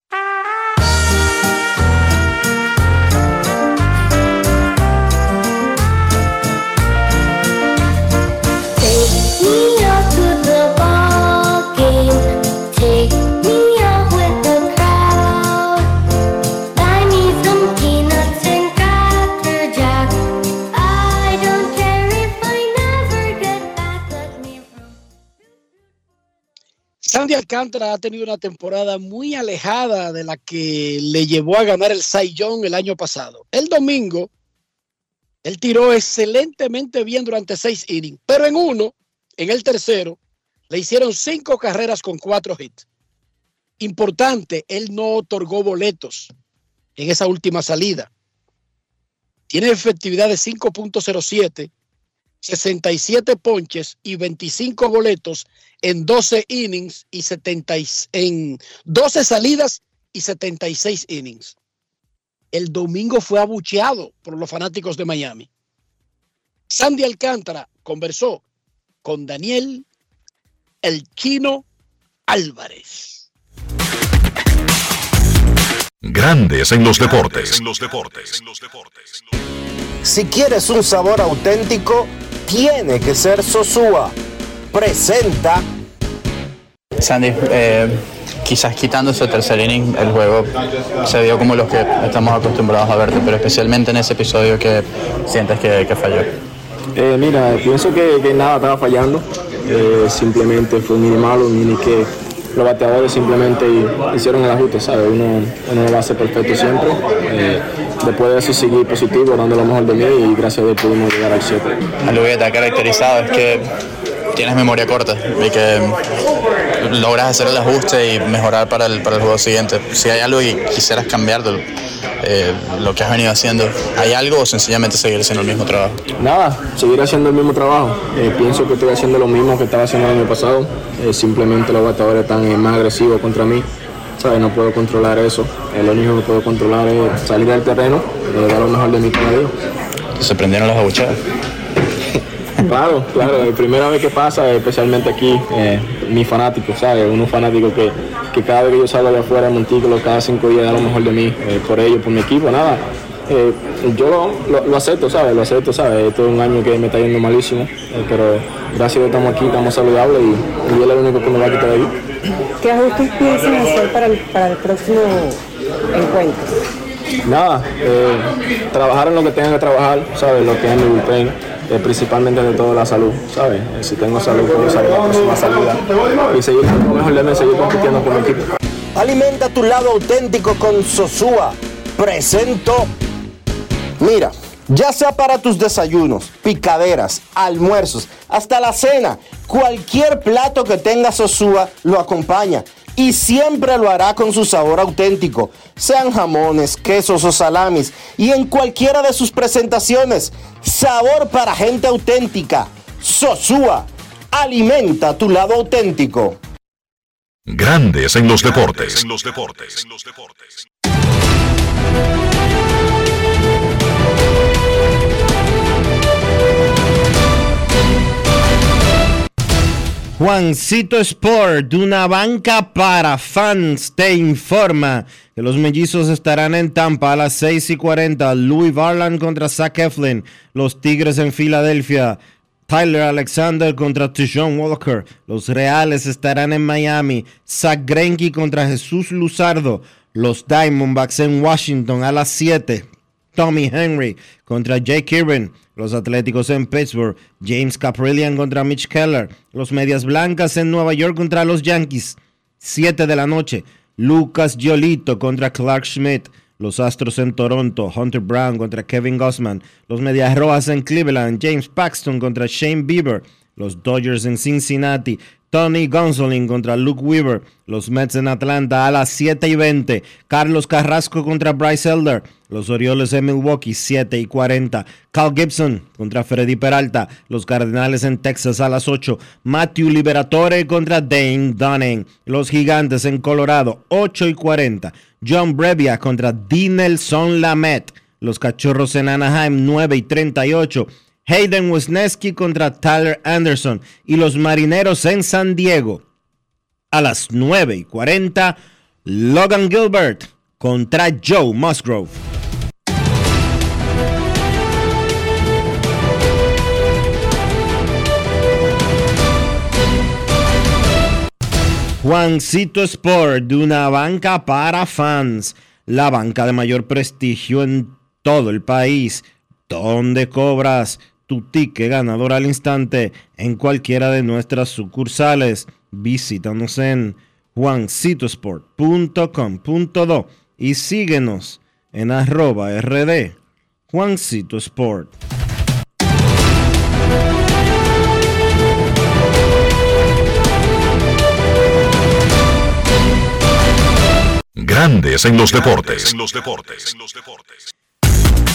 Sandy Alcántara ha tenido una temporada muy alejada de la que le llevó a ganar el Cy el año pasado. El domingo, él tiró excelentemente bien durante seis innings, pero en uno, en el tercero, le hicieron cinco carreras con cuatro hits. Importante, él no otorgó boletos en esa última salida. Tiene efectividad de 5.07 67 ponches y 25 boletos en 12 innings y 70, en 12 salidas y 76 innings. El domingo fue abucheado por los fanáticos de Miami. Sandy Alcántara conversó con Daniel El Chino Álvarez. Grandes en los deportes. Si quieres un sabor auténtico, tiene que ser Sosúa. Presenta Sandy, eh, quizás quitando ese tercer inning, el juego se vio como los que estamos acostumbrados a verte, pero especialmente en ese episodio que sientes que, que falló. Eh, mira, pienso que, que nada estaba fallando. Eh, simplemente fue un mini malo, un mini que los bateadores simplemente hicieron el ajuste, ¿sabes? Uno, uno lo hace perfecto siempre. Eh, después de eso seguir positivo, dando lo mejor de mí y gracias a Dios pudimos llegar al 7. Algo que te ha caracterizado es que tienes memoria corta y que logras hacer el ajuste y mejorar para el, para el juego siguiente. Si hay algo que quisieras cambiar de eh, lo que has venido haciendo, ¿hay algo o sencillamente seguir haciendo el mismo trabajo? Nada, seguir haciendo el mismo trabajo. Eh, pienso que estoy haciendo lo mismo que estaba haciendo el año pasado. Eh, simplemente los bateadores están más agresivos contra mí. ¿sabes? No puedo controlar eso. Eh, lo único que puedo controlar es salir del terreno, eh, dar lo mejor de mí cada día. ¿Se prendieron las abucheas? Claro, claro, la primera vez que pasa, especialmente aquí, eh, mi fanático, ¿sabes? Unos fanáticos que, que cada vez que yo salgo de afuera de Montículo, cada cinco días da lo mejor de mí, eh, por ellos, por mi equipo, nada. Eh, yo lo, acepto, ¿sabes? Lo acepto, ¿sabes? Esto es un año que me está yendo malísimo, pero gracias a Dios estamos aquí, estamos saludables y, y él es el único que me va a quitar de ahí. ¿Qué ajustes piensan hacer para el, para el próximo encuentro? Nada, trabajar en lo que tenga que trabajar, ¿sabes? Lo que es mi bullpen, eh, principalmente de todo la salud, ¿sabes? Eh, si tengo salud, puedo salir la próxima salida y seguir lo mejor de mí, seguir compitiendo con mi equipo. Alimenta tu lado auténtico con Sosúa. Presento. Mira, ya sea para tus desayunos, picaderas, almuerzos, hasta la cena, cualquier plato que tenga Sosúa lo acompaña. Y siempre lo hará con su sabor auténtico, sean jamones, quesos o salamis, y en cualquiera de sus presentaciones. Sabor para gente auténtica. Sosúa, alimenta tu lado auténtico. Grandes en los deportes. Juancito Sport, de una banca para fans, te informa que los mellizos estarán en Tampa a las 6 y 40. Louis Varland contra Zach Eflin. Los Tigres en Filadelfia. Tyler Alexander contra Tijon Walker. Los Reales estarán en Miami. Zach Greinke contra Jesús Luzardo. Los Diamondbacks en Washington a las 7. Tommy Henry contra Jake Irvin. Los Atléticos en Pittsburgh. James Caprillian contra Mitch Keller. Los Medias Blancas en Nueva York contra los Yankees. 7 de la noche. Lucas Giolito contra Clark Schmidt. Los Astros en Toronto. Hunter Brown contra Kevin Gossman. Los Medias Rojas en Cleveland. James Paxton contra Shane Bieber. Los Dodgers en Cincinnati. Tony Gonsolin contra Luke Weaver. Los Mets en Atlanta a las 7 y 20. Carlos Carrasco contra Bryce Elder. Los Orioles en Milwaukee 7 y 40. Cal Gibson contra Freddy Peralta. Los Cardenales en Texas a las 8. Matthew Liberatore contra Dane Dunning. Los Gigantes en Colorado 8 y 40. John Brevia contra Dinelson Lamet. Los Cachorros en Anaheim 9 y 38. Hayden Wisniewski contra Tyler Anderson y los Marineros en San Diego. A las 9 y 40, Logan Gilbert contra Joe Musgrove. Juancito Sport, de una banca para fans, la banca de mayor prestigio en todo el país, donde cobras tu ticket ganador al instante en cualquiera de nuestras sucursales. Visítanos en juancitosport.com.do y síguenos en arroba rd Juancito Sport. Grandes en los deportes.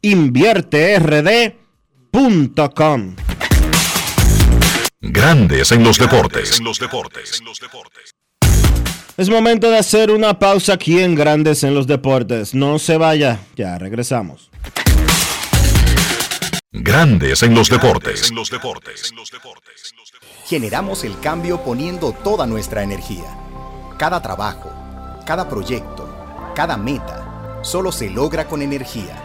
InvierteRD.com Grandes en los deportes. Es momento de hacer una pausa aquí en Grandes en los Deportes. No se vaya, ya regresamos. Grandes en los deportes. Generamos el cambio poniendo toda nuestra energía. Cada trabajo, cada proyecto, cada meta, solo se logra con energía.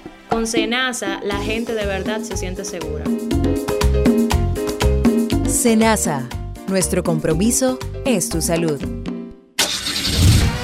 Con Senasa, la gente de verdad se siente segura. Senasa, nuestro compromiso es tu salud.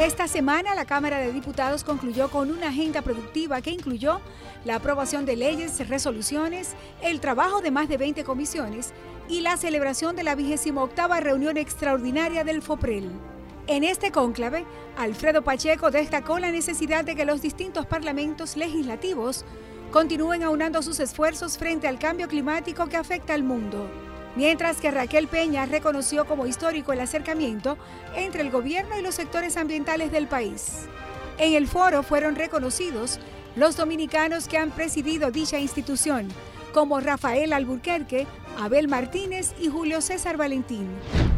Esta semana la Cámara de Diputados concluyó con una agenda productiva que incluyó la aprobación de leyes, resoluciones, el trabajo de más de 20 comisiones y la celebración de la 28 reunión extraordinaria del FOPREL. En este cónclave, Alfredo Pacheco destacó la necesidad de que los distintos parlamentos legislativos continúen aunando sus esfuerzos frente al cambio climático que afecta al mundo, mientras que Raquel Peña reconoció como histórico el acercamiento entre el gobierno y los sectores ambientales del país. En el foro fueron reconocidos los dominicanos que han presidido dicha institución, como Rafael Alburquerque, Abel Martínez y Julio César Valentín.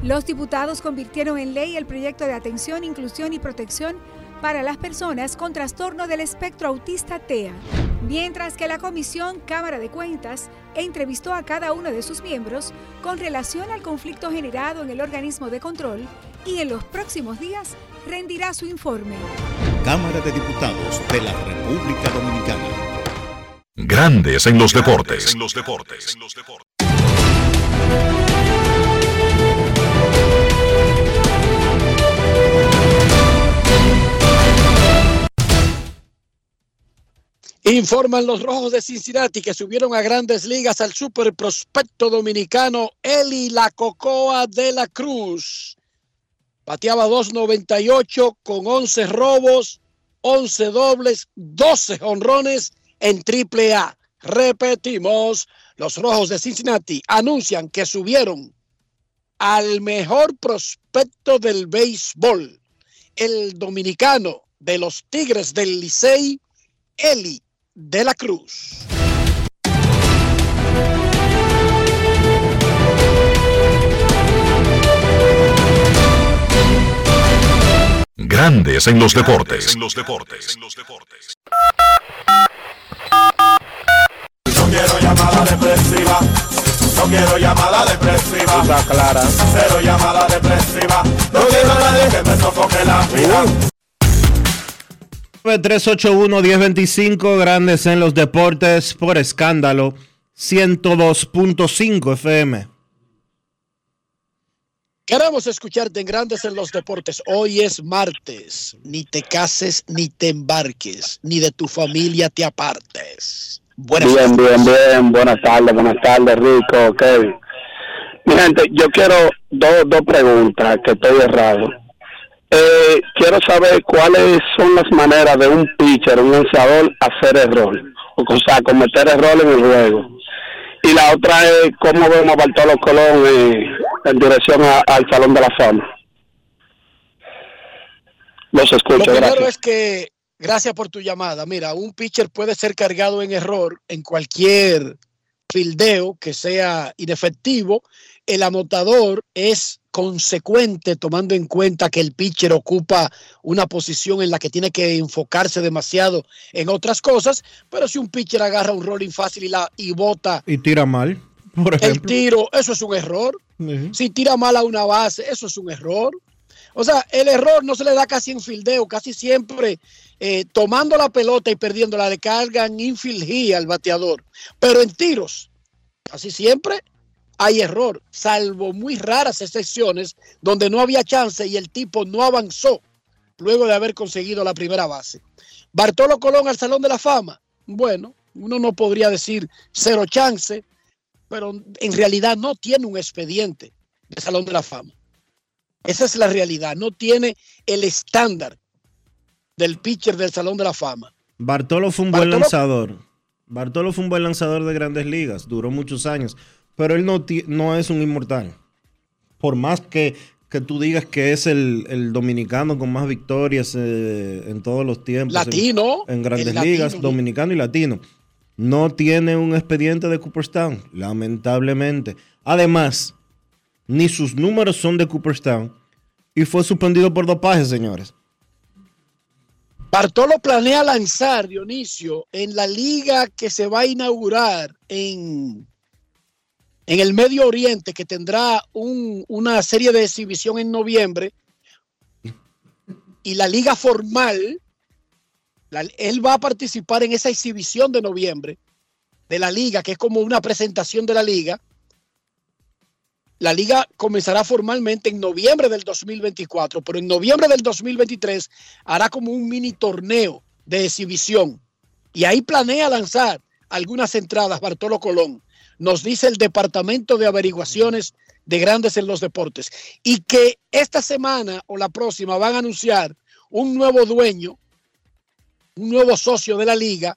Los diputados convirtieron en ley el proyecto de atención, inclusión y protección para las personas con trastorno del espectro autista TEA, mientras que la Comisión Cámara de Cuentas entrevistó a cada uno de sus miembros con relación al conflicto generado en el organismo de control y en los próximos días rendirá su informe. Cámara de Diputados de la República Dominicana. Grandes en los deportes. Informan los rojos de Cincinnati que subieron a grandes ligas al super prospecto dominicano Eli La Cocoa de la Cruz. Bateaba 2.98 con 11 robos, 11 dobles, 12 honrones en triple A. Repetimos, los rojos de Cincinnati anuncian que subieron al mejor prospecto del béisbol, el dominicano de los Tigres del Licey, Eli de la Cruz. Grandes en los deportes. No quiero llamada depresiva. No quiero llamada depresiva. Está clara. Cero llamada depresiva. No quiero a nadie que me sofoque la vida. 381-1025, grandes en los deportes por escándalo, 102.5 FM. Queremos escucharte en Grandes en los Deportes. Hoy es martes. Ni te cases ni te embarques, ni de tu familia te apartes. Buenas bien, tardes. bien, bien. Buenas tardes, buenas tardes, Rico, Kevin. Mi gente, yo quiero dos, dos preguntas que estoy errado. Eh, quiero saber cuáles son las maneras de un pitcher, un lanzador, hacer error. O sea, cometer error en el juego. Y la otra es cómo vemos a Bartolo Colón eh, en dirección a- al Salón de la Fama. Los Lo escucho, primero gracias. es que, gracias por tu llamada. Mira, un pitcher puede ser cargado en error en cualquier fildeo que sea inefectivo. El anotador es consecuente tomando en cuenta que el pitcher ocupa una posición en la que tiene que enfocarse demasiado en otras cosas, pero si un pitcher agarra un rolling fácil y, la, y bota Y tira mal, por el ejemplo. tiro, eso es un error. Si tira mal a una base, eso es un error. O sea, el error no se le da casi en fildeo, casi siempre eh, tomando la pelota y perdiéndola, le cargan infield hit al bateador. Pero en tiros, casi siempre hay error, salvo muy raras excepciones donde no había chance y el tipo no avanzó luego de haber conseguido la primera base. Bartolo Colón al Salón de la Fama. Bueno, uno no podría decir cero chance, pero en realidad no tiene un expediente de Salón de la Fama. Esa es la realidad. No tiene el estándar del pitcher del Salón de la Fama. Bartolo fue un buen lanzador. Bartolo fue un buen lanzador de grandes ligas, duró muchos años, pero él no, es un inmortal. Por más que, que tú digas que es el, el dominicano con más victorias eh, en todos los tiempos. Latino, En, grandes latino, ligas, ¿no? dominicano y latino. No tiene un expediente de Cooperstown, lamentablemente. Además, ni sus números son de Cooperstown y fue suspendido por dopaje, señores. Bartolo planea lanzar, Dionisio, en la liga que se va a inaugurar en, en el Medio Oriente, que tendrá un- una serie de exhibición en noviembre, y la liga formal, él va a participar en esa exhibición de noviembre de la liga, que es como una presentación de la liga. La liga comenzará formalmente en noviembre del 2024, pero en noviembre del 2023 hará como un mini torneo de exhibición. Y ahí planea lanzar algunas entradas Bartolo Colón. Nos dice el Departamento de Averiguaciones de Grandes en los Deportes. Y que esta semana o la próxima van a anunciar un nuevo dueño, un nuevo socio de la liga,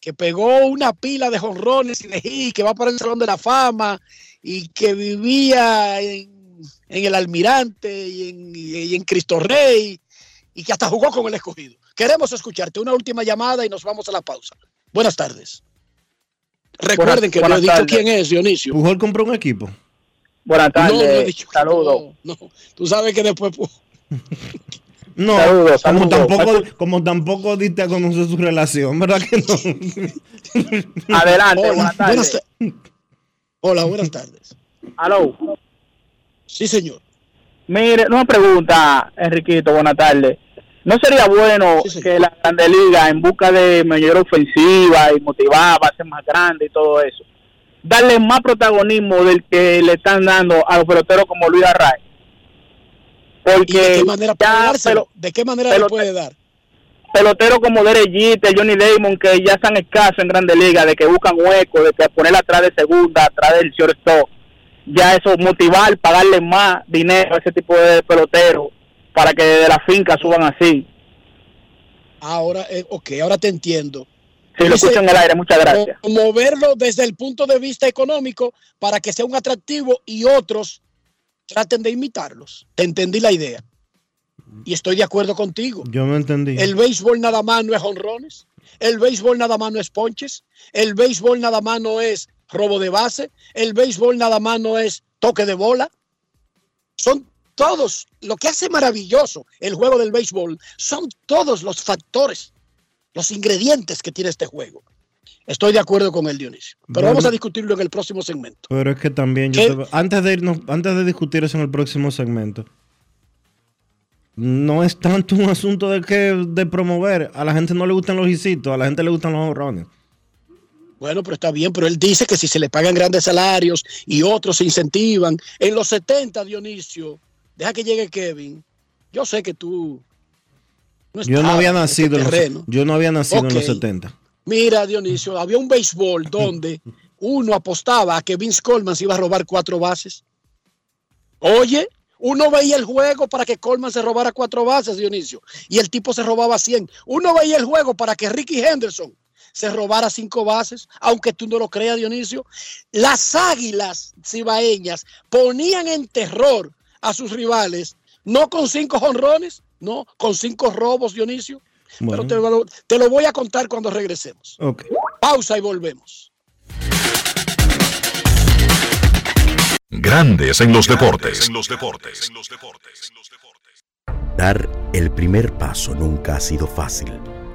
que pegó una pila de jonrones y de hit, que va para el Salón de la Fama y que vivía en, el Almirante y en, y en Cristo Rey y que hasta jugó con el escogido. Queremos escucharte. Una última llamada y nos vamos a la pausa. Buenas tardes. Recuerden que no he dicho quién es, Dionisio. Pujol compró un equipo. Buenas No, no he tardes, dicho saludos. no, no. Tú sabes que después pu- No, como, tampoco, como tampoco diste a conocer su relación, ¿verdad que no? Adelante, Hola, buenas tardes. ta- Hola, buenas tardes. Aló. Sí, señor. Mire, una pregunta, Enriquito, buenas tardes. ¿No sería bueno que la Grande Liga, en busca de mayor ofensiva y motivar, bases más grandes y todo eso, darle más protagonismo del que le están dando a los peloteros como Luis Arraez? Porque ¿Y de qué manera puede ya ¿De qué manera le puede dar? peloteros como Derek Johnny Damon, que ya están escasos en Grande Liga, de que buscan hueco, de que poner atrás de segunda, atrás del shortstop, ya eso motivar, pagarle más dinero a ese tipo de peloteros para que de la finca suban así. Ahora, eh, ok, ahora te entiendo. Si lo escucho en el aire, muchas gracias. mo- Moverlo desde el punto de vista económico para que sea un atractivo y otros traten de imitarlos. Te entendí la idea. Y estoy de acuerdo contigo. Yo no entendí. El béisbol nada más no es honrones. El béisbol nada más no es ponches. El béisbol nada más no es robo de base. El béisbol nada más no es toque de bola. Son todos, lo que hace maravilloso el juego del béisbol, son todos los factores, los ingredientes que tiene este juego. Estoy de acuerdo con el Dionisio. Pero Bueno. vamos a discutirlo en el próximo segmento. Pero es que también, yo te- antes, de irnos, antes de discutir eso en el próximo segmento, no es tanto un asunto de que de promover. A la gente no le gustan los hisitos, a la gente le gustan los honrones. Bueno, pero está bien, pero él dice que si se le pagan grandes salarios y otros se incentivan. En los 70, Dionisio, deja que llegue Kevin. Yo sé que tú. no Yo no había en nacido, en los, yo no había nacido en los Ok. 70. Mira, Dionisio, había un béisbol donde uno apostaba a que Vince Coleman se iba a robar cuatro bases. Oye, uno veía el juego para que Coleman se robara cuatro bases, Dionisio, y el tipo se robaba 100. Uno veía el juego para que Ricky Henderson se robara cinco bases, aunque tú no lo creas, Dionisio. Las águilas cibaeñas ponían en terror a sus rivales, no con cinco jonrones, no, con cinco robos, Dionisio. Bueno. Pero te lo, te lo voy a contar cuando regresemos. Pausa y volvemos. Grandes en los deportes. Dar el primer paso nunca ha sido fácil,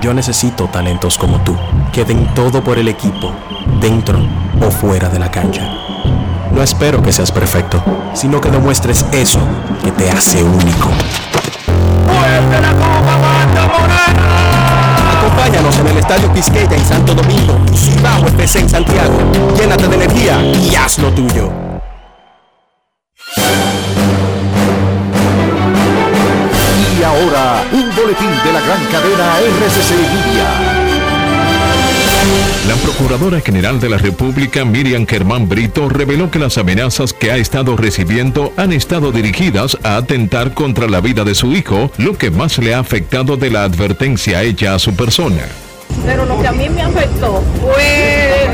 Yo necesito talentos como tú, que den todo por el equipo, dentro o fuera de la cancha. No espero que seas perfecto, sino que demuestres eso que te hace único. Acompáñanos en el Estadio Quisqueya en Santo Domingo Cibao FC en Santiago. Llénate de energía y haz lo tuyo. Ahora, un boletín de la gran cadena RCC Media. La Procuradora General de la República, Miriam Germán Brito, reveló que las amenazas que ha estado recibiendo han estado dirigidas a atentar contra la vida de su hijo, lo que más le ha afectado de la advertencia hecha a su persona. Pero lo que a mí me afectó fue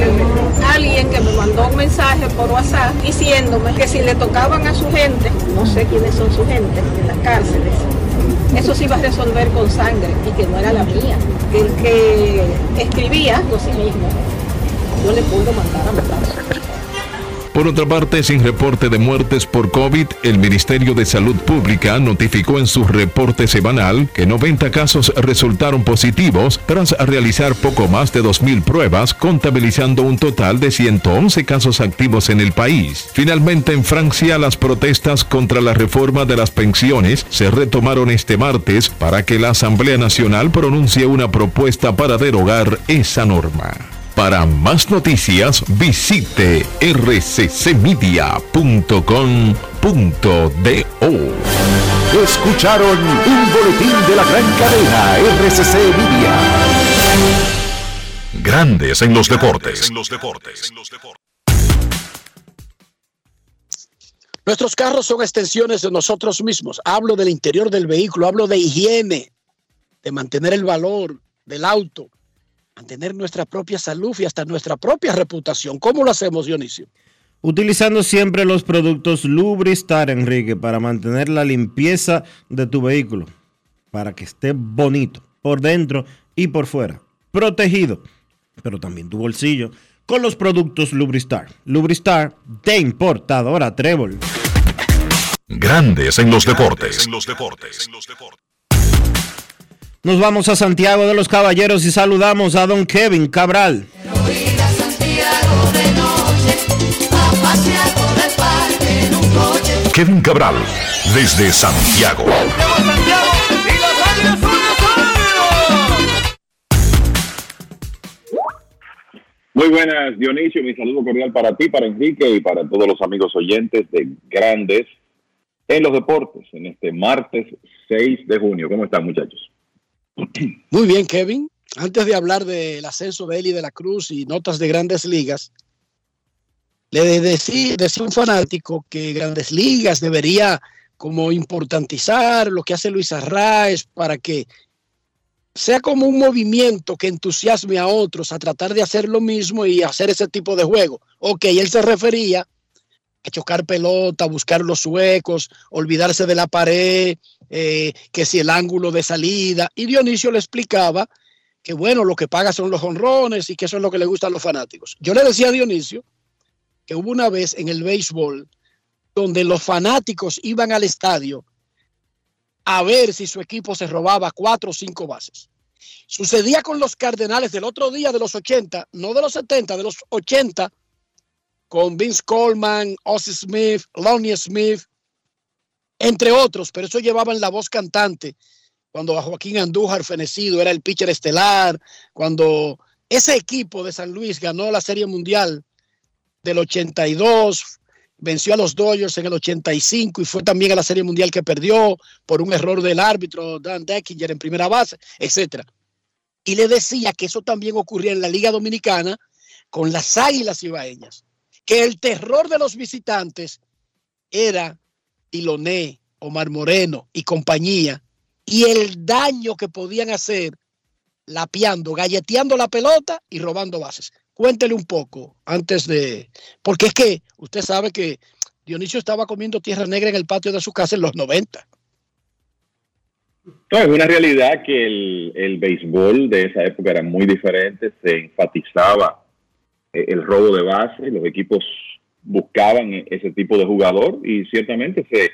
alguien que me mandó un mensaje por WhatsApp diciéndome que si le tocaban a su gente, no sé quiénes son su gente en las cárceles, eso se iba a resolver con sangre y que no era la mía. El que escribía por sí mismo, yo le puedo mandar a matar. Por otra parte, sin reporte de muertes por COVID, el Ministerio de Salud Pública notificó en su reporte semanal que 90 casos resultaron positivos tras realizar poco más de 2.000 pruebas, contabilizando un total de 111 casos activos en el país. Finalmente, en Francia, las protestas contra la reforma de las pensiones se retomaron este martes para que la Asamblea Nacional pronuncie una propuesta para derogar esa norma. Para más noticias, visite rccmedia.com.do. Escucharon un boletín de la gran cadena RCC Media. Grandes en los deportes. Nuestros carros son extensiones de nosotros mismos. Hablo del interior del vehículo, hablo de higiene, de mantener el valor del auto, mantener nuestra propia salud y hasta nuestra propia reputación. ¿Cómo lo hacemos, Dionisio? Utilizando siempre los productos Lubristar, Enrique, para mantener la limpieza de tu vehículo, para que esté bonito por dentro y por fuera, protegido, pero también tu bolsillo, con los productos Lubristar. Lubristar de importadora Trébol. Grandes en los deportes. Nos vamos a Santiago de los Caballeros y saludamos a don Kevin Cabral. Kevin Cabral, desde Santiago. Muy buenas, Dionisio. Mi saludo cordial para ti, para Enrique y para todos los amigos oyentes de Grandes en los Deportes en este martes 6 de junio. ¿Cómo están, muchachos? Muy bien, Kevin. Antes de hablar del ascenso de Eli de la Cruz y notas de grandes ligas, le decía, decía un fanático que Grandes Ligas debería como importantizar lo que hace Luis Arraez para que sea como un movimiento que entusiasme a otros a tratar de hacer lo mismo y hacer ese tipo de juego. Ok, él se refería a chocar pelota, buscar los huecos, olvidarse de la pared, eh, que si el ángulo de salida. Y Dionisio le explicaba que bueno, lo que paga son los honrones y que eso es lo que le gusta a los fanáticos. Yo le decía a Dionisio que hubo una vez en el béisbol donde los fanáticos iban al estadio a ver si su equipo se robaba cuatro o cinco bases. Sucedía con los Cardenales del otro día de los 80, no de los 70, de los 80, con Vince Coleman, Ozzie Smith, Lonnie Smith, entre otros, pero eso llevaban la voz cantante cuando a Joaquín Andújar fenecido era el pitcher estelar, cuando ese equipo de San Luis ganó la Serie Mundial del 82, venció a los Dodgers en el 85 y fue también a la Serie Mundial que perdió por un error del árbitro Dan Deckinger en primera base, etcétera. Y le decía que eso también ocurría en la Liga Dominicana con las Águilas Ibaeñas, que el terror de los visitantes era Tiloné, Omar Moreno y compañía, y el daño que podían hacer lapeando, galleteando la pelota y robando bases. Cuéntele un poco antes de, porque es que usted sabe que Dionisio estaba comiendo tierra negra en el patio de su casa en los 90. No, es una realidad que el, el béisbol de esa época era muy diferente, se enfatizaba eh, el robo de base, los equipos buscaban ese tipo de jugador y ciertamente se,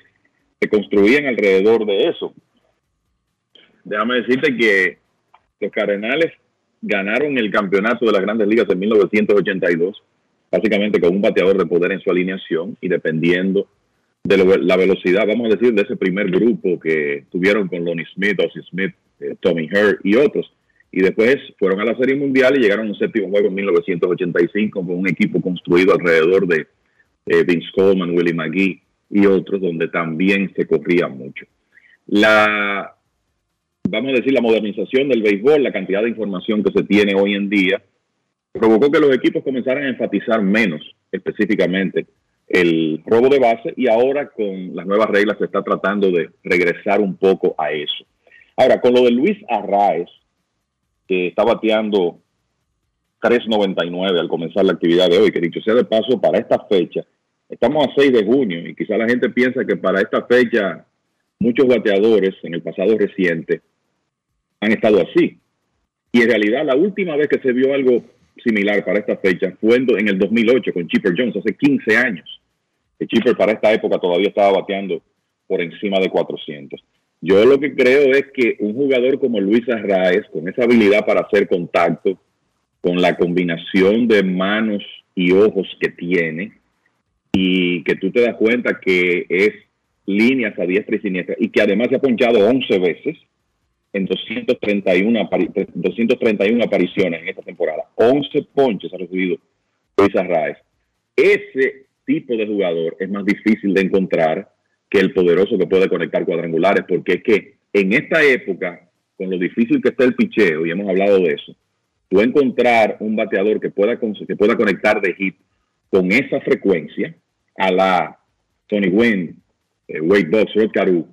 construían alrededor de eso. Déjame decirte que los Cardenales ganaron el campeonato de las grandes ligas en 1982, básicamente con un bateador de poder en su alineación y dependiendo de la velocidad, vamos a decir, de ese primer grupo que tuvieron con Lonnie Smith, Ozzie Smith, eh, Tommy Hurt y otros. Y después fueron a la Serie Mundial y llegaron a un séptimo juego en 1985 con un equipo construido alrededor de eh, Vince Coleman, Willie McGee y otros, donde también se corría mucho. La, vamos a decir, la modernización del béisbol, la cantidad de información que se tiene hoy en día, provocó que los equipos comenzaran a enfatizar menos específicamente el robo de base y ahora con las nuevas reglas se está tratando de regresar un poco a eso. Ahora, con lo de Luis Arraez, que está bateando 3.99 al comenzar la actividad de hoy, que dicho sea de paso, para esta fecha, estamos a 6 de junio y quizá la gente piensa que para esta fecha muchos bateadores en el pasado reciente han estado así. Y en realidad la última vez que se vio algo similar para esta fecha fue en el 2008 con Chipper Jones, hace 15 años. Que Chipper para esta época todavía estaba bateando por encima de 400. Yo lo que creo es que un jugador como Luis Arraez, con esa habilidad para hacer contacto, con la combinación de manos y ojos que tiene, y que tú te das cuenta que es líneas a diestra y siniestra, y que además se ha ponchado 11 veces en 231, apari- 231 apariciones en esta temporada. 11 ponches ha recibido Luis Arraez. Ese tipo de jugador es más difícil de encontrar que el poderoso que puede conectar cuadrangulares, porque es que en esta época, con lo difícil que está el picheo, y hemos hablado de eso, tú encontrar un bateador que pueda, que pueda conectar de hit con esa frecuencia a la Tony Gwynn, eh, Wade Boggs, Rod Carew,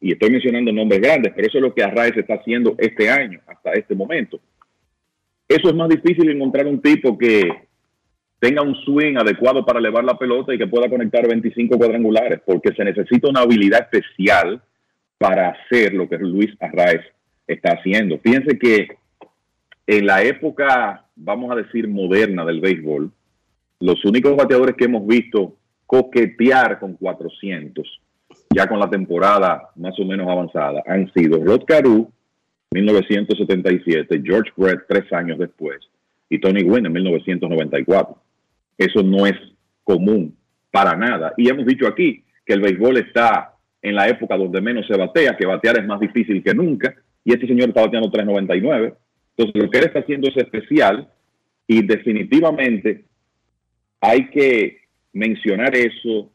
y estoy mencionando nombres grandes, pero eso es lo que Arraez está haciendo este año, hasta este momento. Eso es más difícil encontrar un tipo que tenga un swing adecuado para elevar la pelota y que pueda conectar 25 cuadrangulares, porque se necesita una habilidad especial para hacer lo que Luis Arraez está haciendo. Fíjense que en la época, vamos a decir, moderna del béisbol, los únicos bateadores que hemos visto coquetear con 400, ya con la temporada más o menos avanzada, han sido Rod Carew, 1977, George Brett, tres años después, y Tony Gwynn en 1994. Eso no es común para nada. Y hemos dicho aquí que el béisbol está en la época donde menos se batea, que batear es más difícil que nunca, y este señor está bateando 3.99. Entonces, lo que él está haciendo es especial y definitivamente hay que mencionar eso,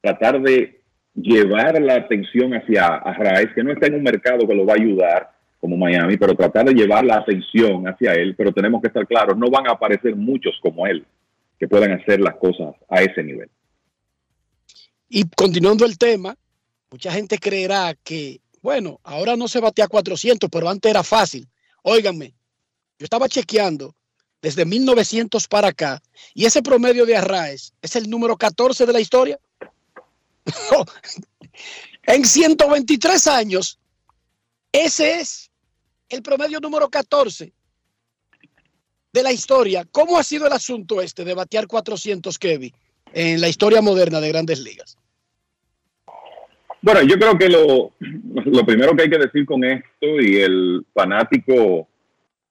tratar de llevar la atención hacia Arraez, que no está en un mercado que lo va a ayudar como Miami, pero tratar de llevar la atención hacia él, pero tenemos que estar claros, no van a aparecer muchos como él que puedan hacer las cosas a ese nivel. Y continuando el tema, mucha gente creerá que, bueno, ahora no se batea 400, pero antes era fácil. Óiganme, yo estaba chequeando desde 1900 para acá y ese promedio de Arraes es el número 14 de la historia. en 123 años, ese es el promedio número 14 de la historia. ¿Cómo ha sido el asunto este de batear 400 Kevin en la historia moderna de grandes ligas? Bueno, yo creo que lo, lo primero que hay que decir con esto, y el fanático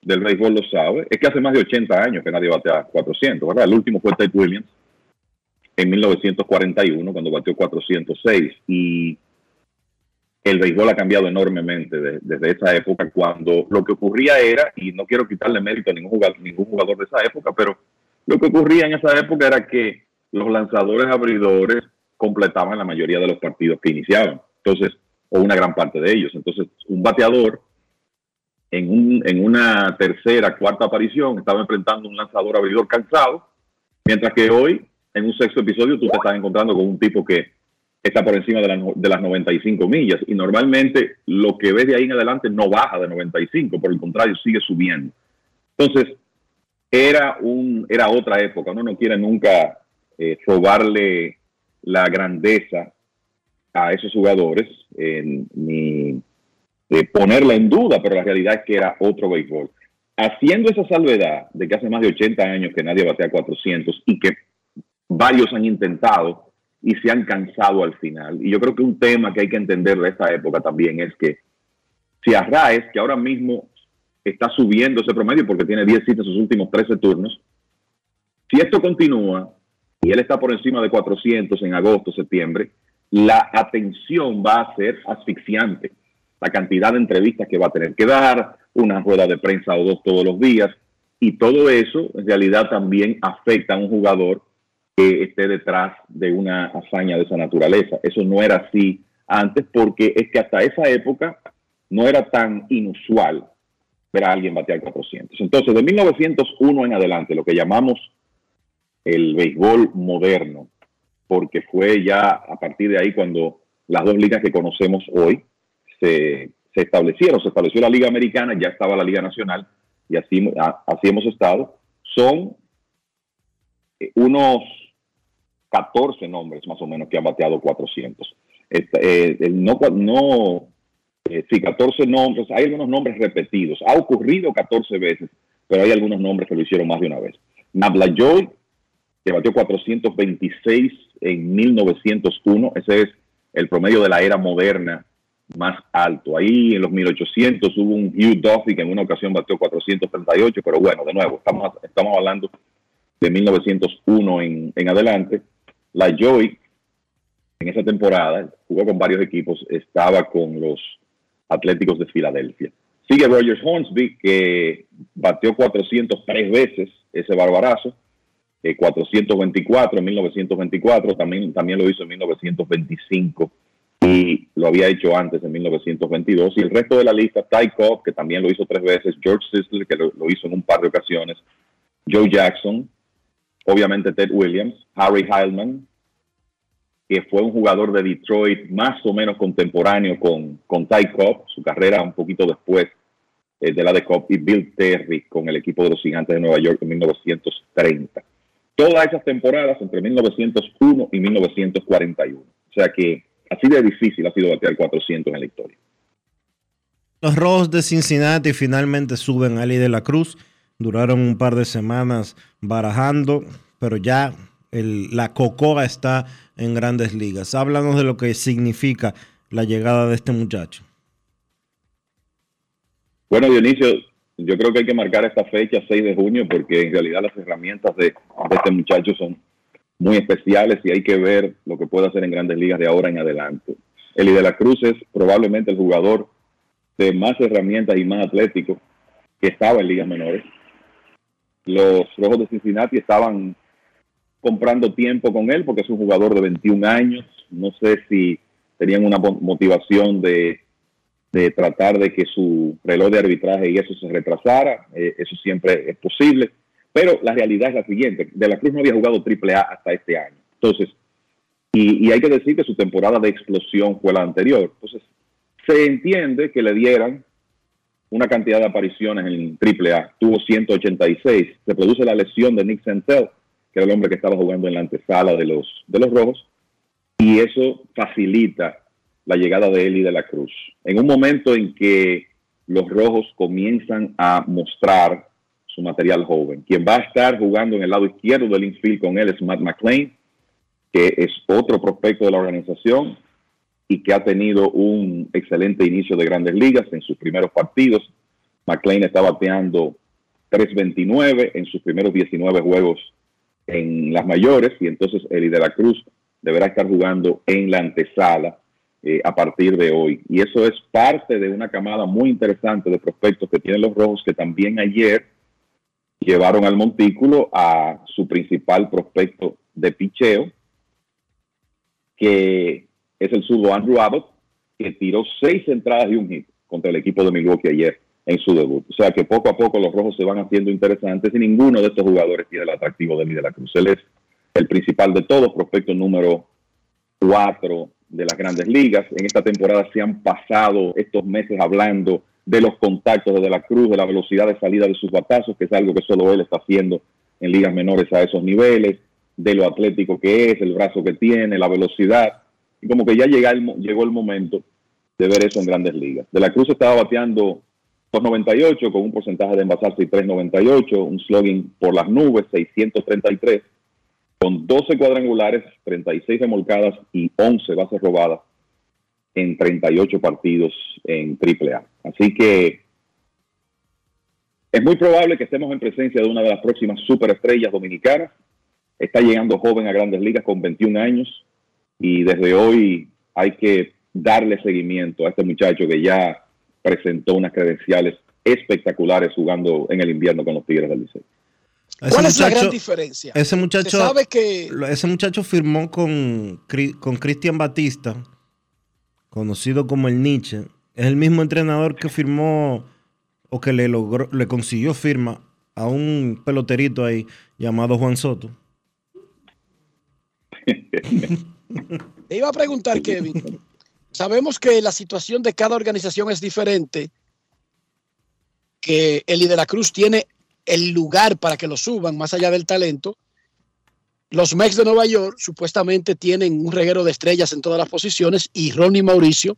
del béisbol lo sabe, es que hace más de 80 años que nadie batea 400, ¿verdad? El último fue Ted Williams en 1941, cuando batió 406. Y el béisbol ha cambiado enormemente desde esa época, cuando lo que ocurría era, y no quiero quitarle mérito a ningún jugador, ningún jugador de esa época, pero lo que ocurría en esa época era que los lanzadores abridores completaban la mayoría de los partidos que iniciaban. Entonces, o una gran parte de ellos. Entonces, un bateador en, un, en una tercera, cuarta aparición estaba enfrentando un lanzador abridor cansado, mientras que hoy, en un sexto episodio, tú te estás encontrando con un tipo que está por encima de, de, las 95 millas y normalmente lo que ves de ahí en adelante no baja de 95, por el contrario, sigue subiendo. Entonces, era, un, era otra época, uno no quiere nunca eh, robarle la grandeza a esos jugadores, ni ponerla en duda, pero la realidad es que era otro béisbol. Haciendo esa salvedad de que hace más de 80 años que nadie batea 400 y que varios han intentado y se han cansado al final. Y yo creo que un tema que hay que entender de esta época también es que si Arraes, que ahora mismo está subiendo ese promedio porque tiene 10 citas en sus últimos 13 turnos, si esto continúa y él está por encima de 400 en agosto, septiembre, la atención va a ser asfixiante. La cantidad de entrevistas que va a tener que dar, una rueda de prensa o dos todos los días, y todo eso en realidad también afecta a un jugador que esté detrás de una hazaña de esa naturaleza. Eso no era así antes porque es que hasta esa época no era tan inusual ver a alguien batear 400. Entonces, de 1901 en adelante, lo que llamamos el béisbol moderno, porque fue ya a partir de ahí cuando las dos ligas que conocemos hoy se, establecieron. Se estableció la Liga Americana, ya estaba la Liga Nacional y así, así hemos estado. Son eh, unos 14 nombres más o menos que han bateado 400. Eh, no, no eh, sí, 14 nombres, hay algunos nombres repetidos. Ha ocurrido 14 veces, pero hay algunos nombres que lo hicieron más de una vez. Nabla Joy, que batió 426 en 1901, ese es el promedio de la era moderna más alto. Ahí en los 1800 hubo un Hugh Duffy que en una ocasión batió 438, pero bueno, de nuevo, estamos, estamos hablando de 1901 en, en adelante. La Joy, en esa temporada, jugó con varios equipos, estaba con los Atléticos de Filadelfia. Sigue Rogers Hornsby, que batió 403 veces ese barbarazo, 424 eh, en 1924, también, también lo hizo en 1925 y lo había hecho antes en 1922. Y el resto de la lista, Ty Cobb, que también lo hizo tres veces, George Sisler, que lo, lo hizo en un par de ocasiones, Joe Jackson, obviamente Ted Williams, Harry Heilman, que fue un jugador de Detroit más o menos contemporáneo con, con Ty Cobb, su carrera un poquito después eh, de la de Cobb, y Bill Terry con el equipo de los Gigantes de Nueva York en 1930. Todas esas temporadas entre 1901 y 1941. O sea que así de difícil ha sido batear 400 en la historia. Los Rojos de Cincinnati finalmente suben a Ali de la Cruz duraron un par de semanas barajando, pero ya el, la cocoa está en grandes ligas. Háblanos de lo que significa la llegada de este muchacho. Bueno, Dionisio, yo creo que hay que marcar esta fecha, 6 de junio, porque en realidad las herramientas de, de este muchacho son muy especiales y hay que ver lo que puede hacer en grandes ligas de ahora en adelante. Eli de la Cruz es probablemente el jugador de más herramientas y más atlético que estaba en ligas menores los Rojos de Cincinnati estaban comprando tiempo con él porque es un jugador de 21 años. No sé si tenían una motivación de, tratar de que su reloj de arbitraje y eso se retrasara. Eh, eso siempre es posible. Pero la realidad es la siguiente. De la Cruz no había jugado AAA hasta este año. Entonces, y, hay que decir que su temporada de explosión fue la anterior. Entonces, se entiende que le dieran una cantidad de apariciones en AAA, tuvo 186. Se produce la lesión de Nick Santel, que era el hombre que estaba jugando en la antesala de los, de los rojos, y eso facilita la llegada de y de la Cruz. En un momento en que los rojos comienzan a mostrar su material joven. Quien va a estar jugando en el lado izquierdo del infield con él es Matt McLean, que es otro prospecto de la organización y que ha tenido un excelente inicio de grandes ligas en sus primeros partidos. McLean está bateando 3.29 en sus primeros 19 juegos en las mayores y entonces Eli de la Cruz deberá estar jugando en la antesala eh, a partir de hoy. Y eso es parte de una camada muy interesante de prospectos que tienen los rojos que también ayer llevaron al montículo a su principal prospecto de picheo, que es el surdo Andrew Abbott, que tiró seis entradas y un hit contra el equipo de Milwaukee ayer en su debut. O sea que poco a poco los rojos se van haciendo interesantes y ninguno de estos jugadores tiene el atractivo de Lee de Cruz. Él es el principal de todos, prospecto número cuatro de las grandes ligas. En esta temporada se han pasado estos meses hablando de los contactos de, la Cruz, de la velocidad de salida de sus batazos, que es algo que solo él está haciendo en ligas menores a esos niveles, de lo atlético que es, el brazo que tiene, la velocidad. Y como que ya llega llegó el momento de ver eso en grandes ligas. De la Cruz estaba bateando 2.98 con un porcentaje de envasarse y 3.98, un slogan por las nubes, 633, con 12 cuadrangulares, 36 remolcadas y 11 bases robadas en 38 partidos en AAA. Así que es muy probable que estemos en presencia de una de las próximas superestrellas dominicanas. Está llegando joven a grandes ligas con 21 años y desde hoy hay que darle seguimiento a este muchacho que ya presentó unas credenciales espectaculares jugando en el invierno con los Tigres del Liceo. ¿Cuál es la gran diferencia? Ese muchacho, sabe que ese muchacho firmó con, con Cristian Batista, conocido como el Nietzsche. Es el mismo entrenador que firmó o que le logró, le consiguió firma a un peloterito ahí llamado Juan Soto. Te iba a preguntar, Kevin. Sabemos que la situación de cada organización es diferente, que Eli de la Cruz tiene el lugar para que lo suban más allá del talento. Los Mex de Nueva York supuestamente tienen un reguero de estrellas en todas las posiciones y Ronnie Mauricio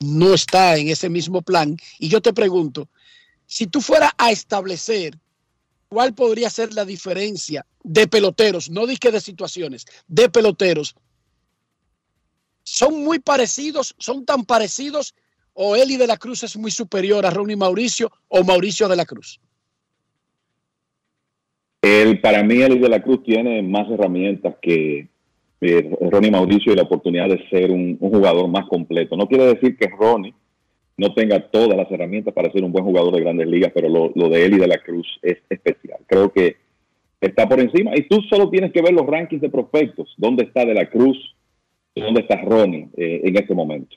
no está en ese mismo plan. Y yo te pregunto, si tú fueras a establecer cuál podría ser la diferencia de peloteros, no dije de situaciones, de peloteros, son muy parecidos, son tan parecidos, o Eli de la Cruz es muy superior a Ronnie Mauricio o Mauricio de la Cruz. El, para mí, el de la Cruz tiene más herramientas que eh, Ronnie Mauricio y la oportunidad de ser un, jugador más completo. No quiere decir que Ronnie no tenga todas las herramientas para ser un buen jugador de grandes ligas, pero lo, lo de él y de la Cruz es especial. Creo que está por encima y tú solo tienes que ver los rankings de prospectos, dónde está de la Cruz, dónde está Ronnie eh, en este momento.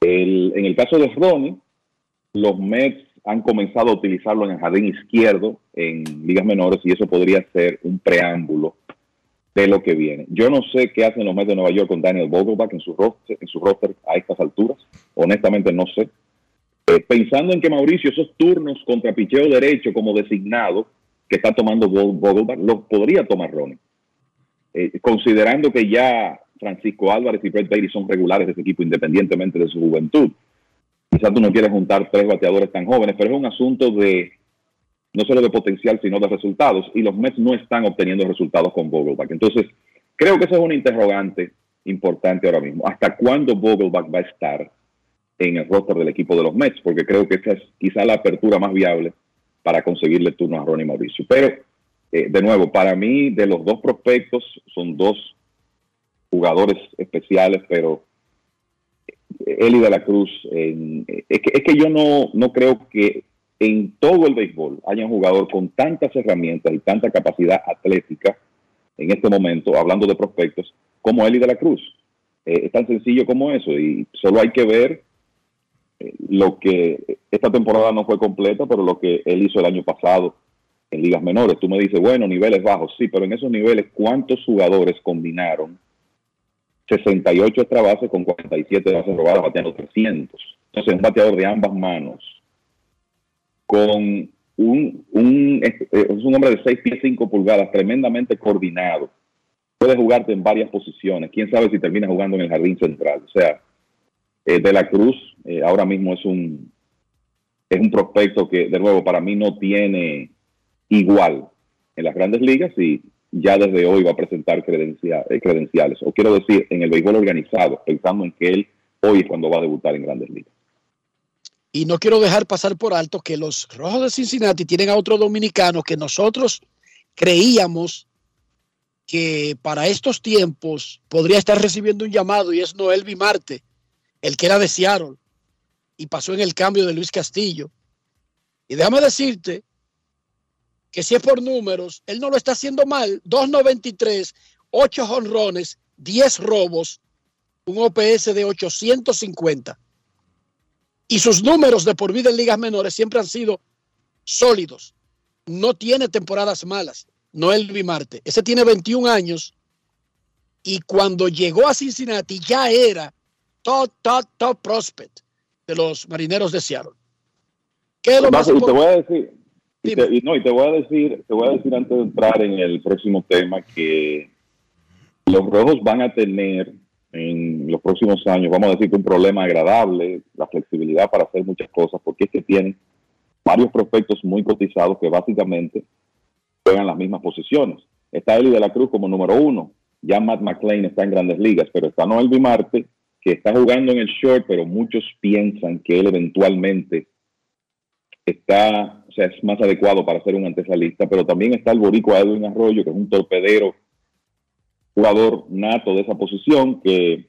El- en el caso de Ronnie, los Mets han comenzado a utilizarlo en el jardín izquierdo en ligas menores y eso podría ser un preámbulo de lo que viene. Yo no sé qué hacen los Mets de Nueva York con Daniel Vogelbach en su roster, en su roster a estas alturas. Honestamente no sé. Eh, pensando en que Mauricio esos turnos contra picheo derecho como designado que está tomando Vo- Vogelbach, los podría tomar Ronnie. Eh, considerando que ya Francisco Álvarez y Brett Bailey son regulares de ese equipo independientemente de su juventud. Quizás tú no quieres juntar tres bateadores tan jóvenes, pero es un asunto de no solo de potencial, sino de resultados. Y los Mets no están obteniendo resultados con Vogelbach. Entonces, creo que eso es una interrogante importante ahora mismo. ¿Hasta cuándo Vogelbach va a estar en el roster del equipo de los Mets? Porque creo que esa es quizá la apertura más viable para conseguirle turno a Ronnie Mauricio. Pero, eh, de nuevo, para mí, de los dos prospectos, son dos jugadores especiales, pero Eli de la Cruz, en- es, que, es que yo no, no creo que en todo el béisbol haya un jugador con tantas herramientas y tanta capacidad atlética en este momento, hablando de prospectos, como Eli de la Cruz. Eh, es tan sencillo como eso y solo hay que ver eh, lo que esta temporada no fue completa, pero lo que él hizo el año pasado en ligas menores. Tú me dices, bueno, niveles bajos, sí, pero en esos niveles, ¿cuántos jugadores combinaron 68 extra bases con 47 bases robadas, bateando 300? Entonces, un bateador de ambas manos con un, un, es, es un hombre de 6 pies 5 pulgadas, tremendamente coordinado. Puede jugarte en varias posiciones. Quién sabe si termina jugando en el jardín central. O sea, eh, De la Cruz eh, ahora mismo es un, es un prospecto que, de nuevo, para mí no tiene igual en las grandes ligas y ya desde hoy va a presentar eh, credenciales. O quiero decir, en el béisbol organizado, pensando en que él hoy es cuando va a debutar en grandes ligas. Y no quiero dejar pasar por alto que los Rojos de Cincinnati tienen a otro dominicano que nosotros creíamos que para estos tiempos podría estar recibiendo un llamado y es Noel Marte, el que era de Seattle y pasó en el cambio de Luis Castillo. Y déjame decirte que si es por números, él no lo está haciendo mal. 2.93, 8 jonrones, 10 robos, un OPS de 850 y sus números de por vida en ligas menores siempre han sido sólidos. No tiene temporadas malas. Noel Marte. Ese tiene 21 años y cuando llegó a Cincinnati ya era top, top, top prospect de los marineros de Seattle. ¿Qué es lo más Bajo, y te voy a decir, y te, y no, y te voy a decir, te voy a decir antes de entrar en el próximo tema que los rojos van a tener en los próximos años, vamos a decir que un problema agradable, la flexibilidad para hacer muchas cosas, porque es que tienen varios prospectos muy cotizados que básicamente juegan las mismas posiciones. Está Eli de la Cruz como número uno, ya Matt McClain está en grandes ligas, pero está Noel Marte que está jugando en el short, pero muchos piensan que él eventualmente está, o sea, es más adecuado para ser un antesalista, pero también está el boricua Edwin Arroyo, que es un torpedero, jugador nato de esa posición, que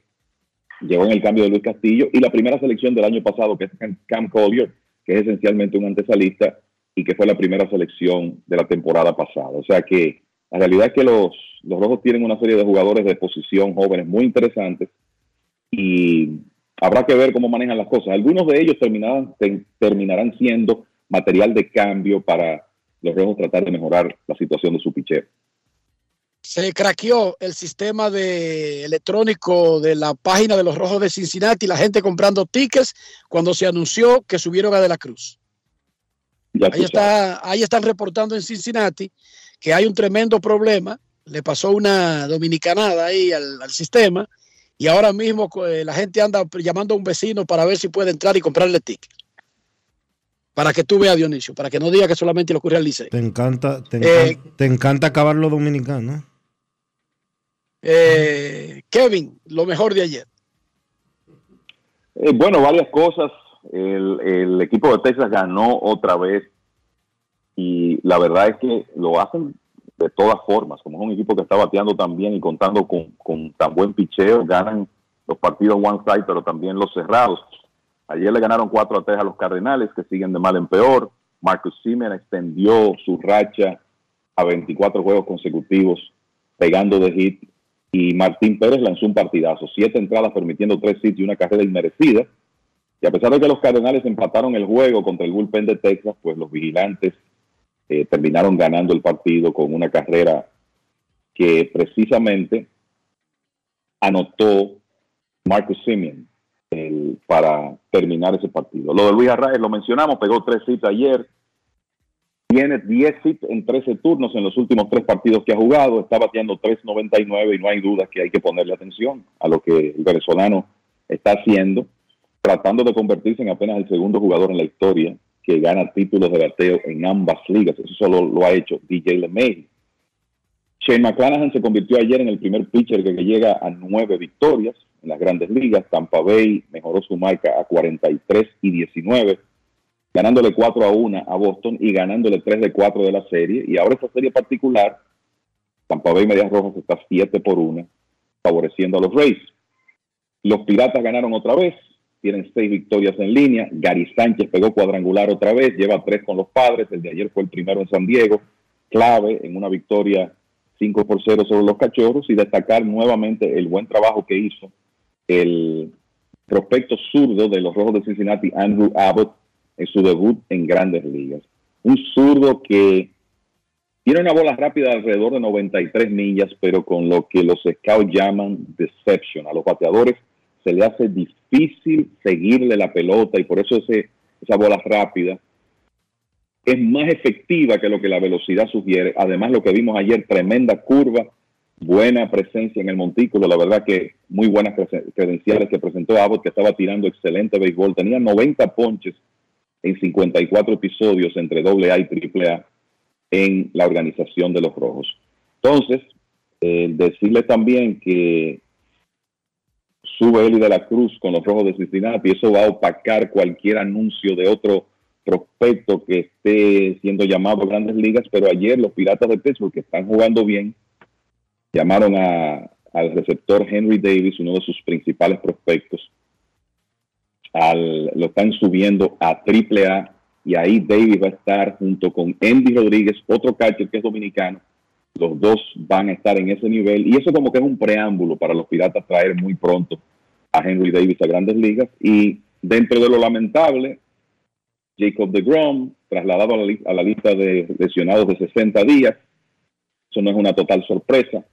llegó en el cambio de Luis Castillo, y la primera selección del año pasado, que es Cam- Collier, que es esencialmente un antesalista, y que fue la primera selección de la temporada pasada. O sea que la realidad es que los, los rojos tienen una serie de jugadores de posición jóvenes muy interesantes, y habrá que ver cómo manejan las cosas. Algunos de ellos terminarán, te- terminarán siendo material de cambio para los rojos tratar de mejorar la situación de su picheo. Se craqueó el sistema de electrónico de la página de los Rojos de Cincinnati, la gente comprando tickets cuando se anunció que subieron a De la Cruz. Ya Ahí, está, ahí están reportando en Cincinnati que hay un tremendo problema. Le pasó una dominicanada ahí al, al sistema y ahora mismo eh, la gente anda llamando a un vecino para ver si puede entrar y comprarle ticket. Para que tú veas, Dionisio, para que no diga que solamente le ocurre al Licey. Te encanta, te, Eh, te encanta acabar los dominicanos. Eh, Kevin, lo mejor de ayer. Eh, bueno, varias cosas. El, el equipo de Texas ganó otra vez y la verdad es que lo hacen de todas formas. Como es un equipo que está bateando tan bien y contando con, con tan buen picheo, ganan los partidos one side, pero también los cerrados. Ayer le ganaron 4 a 3 a los Cardenales, que siguen de mal en peor. Marcus Simeon extendió su racha a 24 juegos consecutivos, pegando de hit. Y Martín Pérez lanzó un partidazo, siete entradas permitiendo tres hits y una carrera inmerecida. Y a pesar de que los Cardenales empataron el juego contra el bullpen de Texas, pues los vigilantes eh, terminaron ganando el partido con una carrera que precisamente anotó Marcus Simeon para terminar ese partido. Lo de Luis Arraez lo mencionamos, pegó tres hits ayer, tiene 10 hits en 13 turnos en los últimos tres partidos que ha jugado, está bateando 3.99 y no hay duda que hay que ponerle atención a lo que el venezolano está haciendo, tratando de convertirse en apenas el segundo jugador en la historia que gana títulos de bateo en ambas ligas. Eso solo lo ha hecho DJ LeMay. Shane McClanahan se convirtió ayer en el primer pitcher que llega a nueve victorias en las grandes ligas. Tampa Bay mejoró su marca a 43 y 19, ganándole 4 a 1 a Boston y ganándole 3 de 4 de la serie. Y ahora esa serie particular, Tampa Bay Medias Rojas está 7 por 1, favoreciendo a los Rays. Los Piratas ganaron otra vez, tienen 6 victorias en línea. Gary Sánchez pegó cuadrangular otra vez, lleva 3 con los padres. El de ayer fue el primero en San Diego, clave en una victoria 5 por 0 sobre los cachorros y destacar nuevamente el buen trabajo que hizo el prospecto zurdo de los Rojos de Cincinnati, Andrew Abbott, en su debut en grandes ligas. Un zurdo que tiene una bola rápida de alrededor de 93 millas, pero con lo que los scouts llaman deception. A los bateadores se le hace difícil seguirle la pelota y por eso esa bola rápida es más efectiva que lo que la velocidad sugiere. Además, lo que vimos ayer, tremenda curva, buena presencia en el montículo. La verdad que muy buenas creden- credenciales que presentó Abbott, que estaba tirando excelente béisbol. Tenía 90 ponches en 54 episodios entre AA y AAA en la organización de los Rojos. Entonces, eh, decirle también que sube Eli de la Cruz con los Rojos de Cincinnati y eso va a opacar cualquier anuncio de otro prospecto que esté siendo llamado a grandes ligas, pero ayer los Piratas de Pittsburgh, que están jugando bien, llamaron a- al receptor Henry Davis, uno de sus principales prospectos, al- lo están subiendo a triple A y ahí Davis va a estar junto con Andy Rodríguez, otro catcher que es dominicano. Los dos van a estar en ese nivel y eso como que es un preámbulo para los Piratas traer muy pronto a Henry Davis a grandes ligas. Y dentro de lo lamentable, Jacob de Grom, trasladado a la, a la lista de lesionados de 60 días. Eso no es una total sorpresa.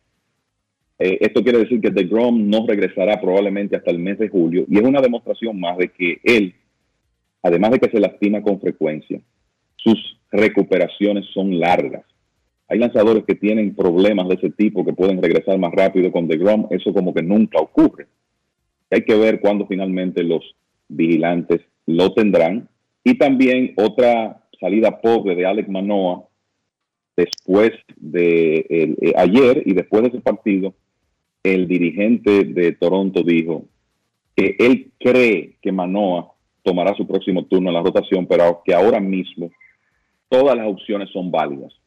Eh, esto quiere decir que de Grom no regresará probablemente hasta el mes de julio y es una demostración más de que él, además de que se lastima con frecuencia, sus recuperaciones son largas. Hay lanzadores que tienen problemas de ese tipo que pueden regresar más rápido con DeGrom. Eso como que nunca ocurre. Hay que ver cuándo finalmente los vigilantes lo tendrán. Y también otra salida pobre de Alex Manoa después de eh, ayer y después de ese partido, el dirigente de Toronto dijo que él cree que Manoa tomará su próximo turno en la rotación, pero que ahora mismo todas las opciones son válidas.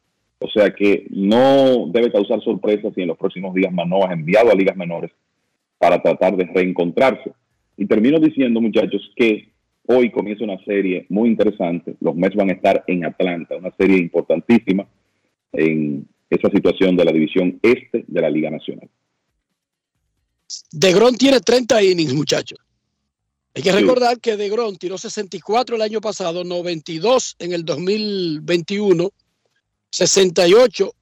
O sea que no debe causar sorpresa si en los próximos días Manoa es enviado a ligas menores para tratar de reencontrarse. Y termino diciendo, muchachos, que hoy comienza una serie muy interesante. Los Mets van a estar en Atlanta, una serie importantísima en esa situación de la división este de la Liga Nacional. DeGrom tiene 30 innings, muchachos. Hay que Sí. recordar que DeGrom tiró 64 el año pasado, 92 en el 2021, 68,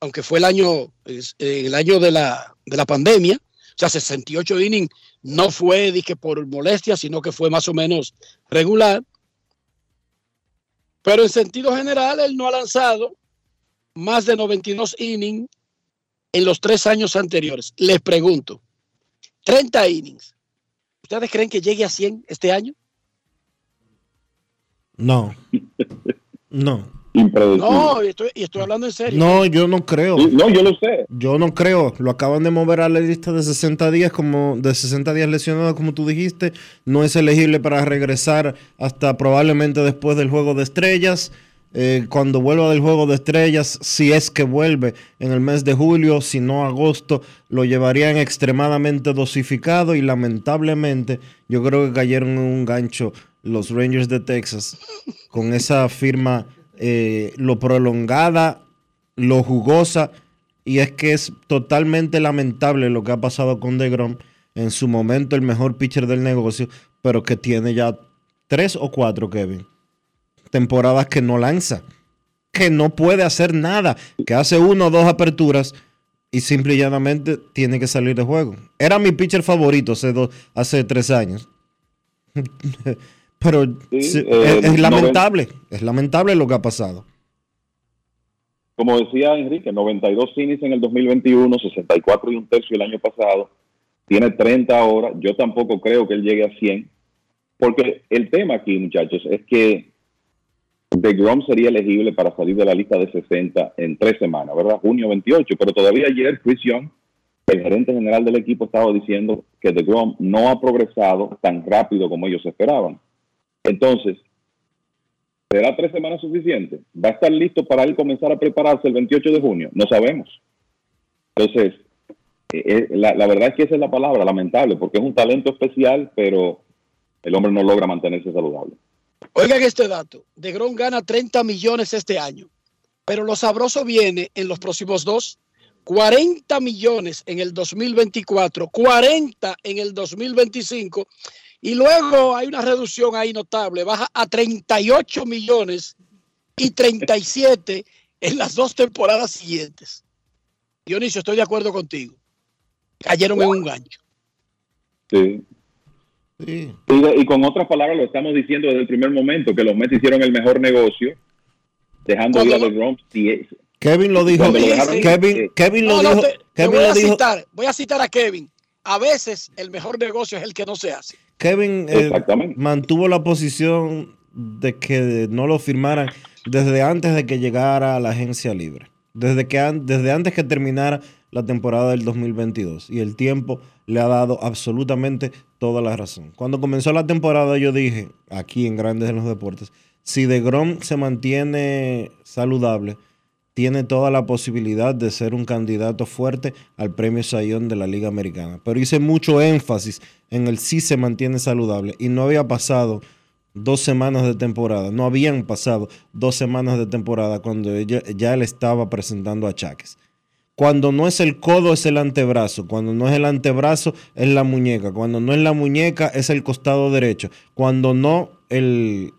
aunque fue el año, el año de la, de la pandemia, o sea, 68 innings no fue dije, por molestia, sino que fue más o menos regular. Pero en sentido general, él no ha lanzado más de 92 innings en los tres años anteriores. Les pregunto, 30 innings. ¿Ustedes creen que llegue a 100 este año? No. No. No, y estoy, y estoy hablando en serio. No, yo no creo. No, yo lo sé. Yo no creo. Lo acaban de mover a la lista de 60 días, como de 60 días lesionado, como tú dijiste. No es elegible para regresar hasta probablemente después del juego de estrellas. Eh, cuando vuelva del juego de estrellas, si es que vuelve en el mes de julio, si no agosto, lo llevarían extremadamente dosificado y lamentablemente yo creo que cayeron en un gancho los Rangers de Texas con esa firma eh, lo prolongada, lo jugosa y es que es totalmente lamentable lo que ha pasado con DeGrom en su momento el mejor pitcher del negocio, pero que tiene ya tres o cuatro, Kevin, temporadas que no lanza, que no puede hacer nada, que hace uno o dos aperturas y simple y llanamente tiene que salir de juego. Era mi pitcher favorito hace, dos, hace tres años. Pero Sí, sí, eh, es, lamentable, es lamentable lo que ha pasado. Como decía Enrique, 92 innings en el 2021, 64 y un tercio el año pasado. Tiene 30 ahora. Yo tampoco creo que él llegue a 100. Porque el tema aquí, muchachos, es que DeGrom sería elegible para salir de la lista de 60 en tres semanas, ¿verdad? Junio 28. Pero todavía ayer Chris Young, el gerente general del equipo, estaba diciendo que DeGrom no ha progresado tan rápido como ellos esperaban. Entonces, ¿será tres semanas suficiente? ¿Va a estar listo para él comenzar a prepararse el 28 de junio? No sabemos. Entonces, eh, eh, la, verdad es que esa es la palabra, lamentable, porque es un talento especial, pero el hombre no logra mantenerse saludable. Oigan este dato. DeGrom gana 30 millones este año, pero lo sabroso viene en los próximos dos. 40 millones en el 2024, 40 en el 2025 y luego hay una reducción ahí notable, baja a 38 millones y 37 en las dos temporadas siguientes. Dionisio, estoy de acuerdo contigo. Cayeron en un gancho. Sí. Y, de- y con otras palabras lo estamos diciendo desde el primer momento, que los Mets hicieron el mejor negocio dejando ir a. Si Kevin lo dijo. Lo dejaron Kevin, eh, Kevin lo No, no, dijo. te- te Kevin voy lo a dijo. citar, voy a citar a Kevin. A veces el mejor negocio es el que no se hace. Kevin eh, mantuvo la posición de que no lo firmaran desde antes de que llegara a la agencia libre. Desde, que an- desde antes que terminara la temporada del 2022. Y el tiempo le ha dado absolutamente toda la razón. Cuando comenzó la temporada yo dije, aquí en Grandes en los Deportes, si DeGrom se mantiene saludable, tiene toda la posibilidad de ser un candidato fuerte al premio Sayón de la Liga Americana. Pero hice mucho énfasis en el si se mantiene saludable y no había pasado dos semanas de temporada, no habían pasado dos semanas de temporada cuando ella- ya él estaba presentando achaques. Cuando no es el codo es el antebrazo, cuando no es el antebrazo es la muñeca, cuando no es la muñeca es el costado derecho, cuando no el,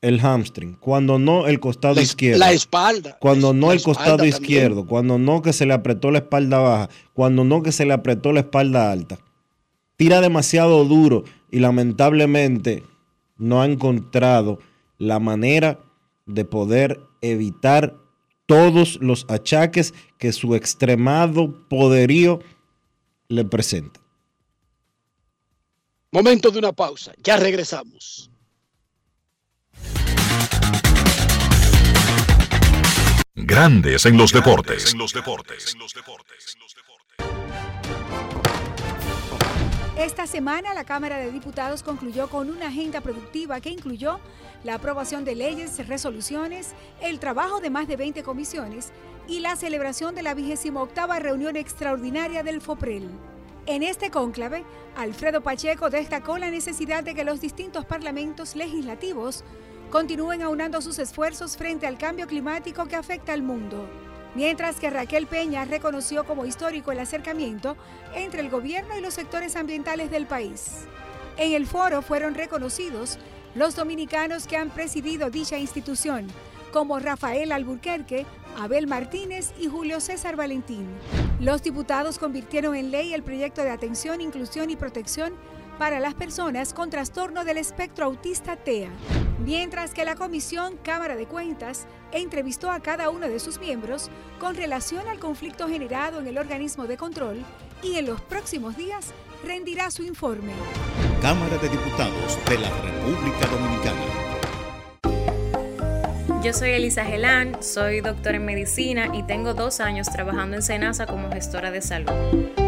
el hamstring, cuando no el costado La, izquierdo. la espalda. Cuando no el costado también. izquierdo, cuando no que se le apretó la espalda baja, cuando no que se le apretó la espalda alta. Tira demasiado duro y lamentablemente no ha encontrado la manera de poder evitar todos los achaques que su extremado poderío le presenta. Momento de una pausa. Ya regresamos. Grandes en los deportes. Esta semana la Cámara de Diputados concluyó con una agenda productiva que incluyó la aprobación de leyes, resoluciones, el trabajo de más de 20 comisiones y la celebración de la 28 reunión extraordinaria del FOPREL. En este cónclave, Alfredo Pacheco destacó la necesidad de que los distintos parlamentos legislativos continúen aunando sus esfuerzos frente al cambio climático que afecta al mundo. Mientras que Raquel Peña reconoció como histórico el acercamiento entre el gobierno y los sectores ambientales del país. En el foro fueron reconocidos los dominicanos que han presidido dicha institución, como Rafael Alburquerque, Abel Martínez y Julio César Valentín. Los diputados convirtieron en ley el proyecto de atención, inclusión y protección para las personas con trastorno del espectro autista TEA, mientras que la Comisión Cámara de Cuentas entrevistó a cada uno de sus miembros con relación al conflicto generado en el organismo de control y en los próximos días rendirá su informe. Cámara de Diputados de la República Dominicana. Yo soy Elisa Gelán, soy doctora en medicina y tengo dos años trabajando en Senasa como gestora de salud.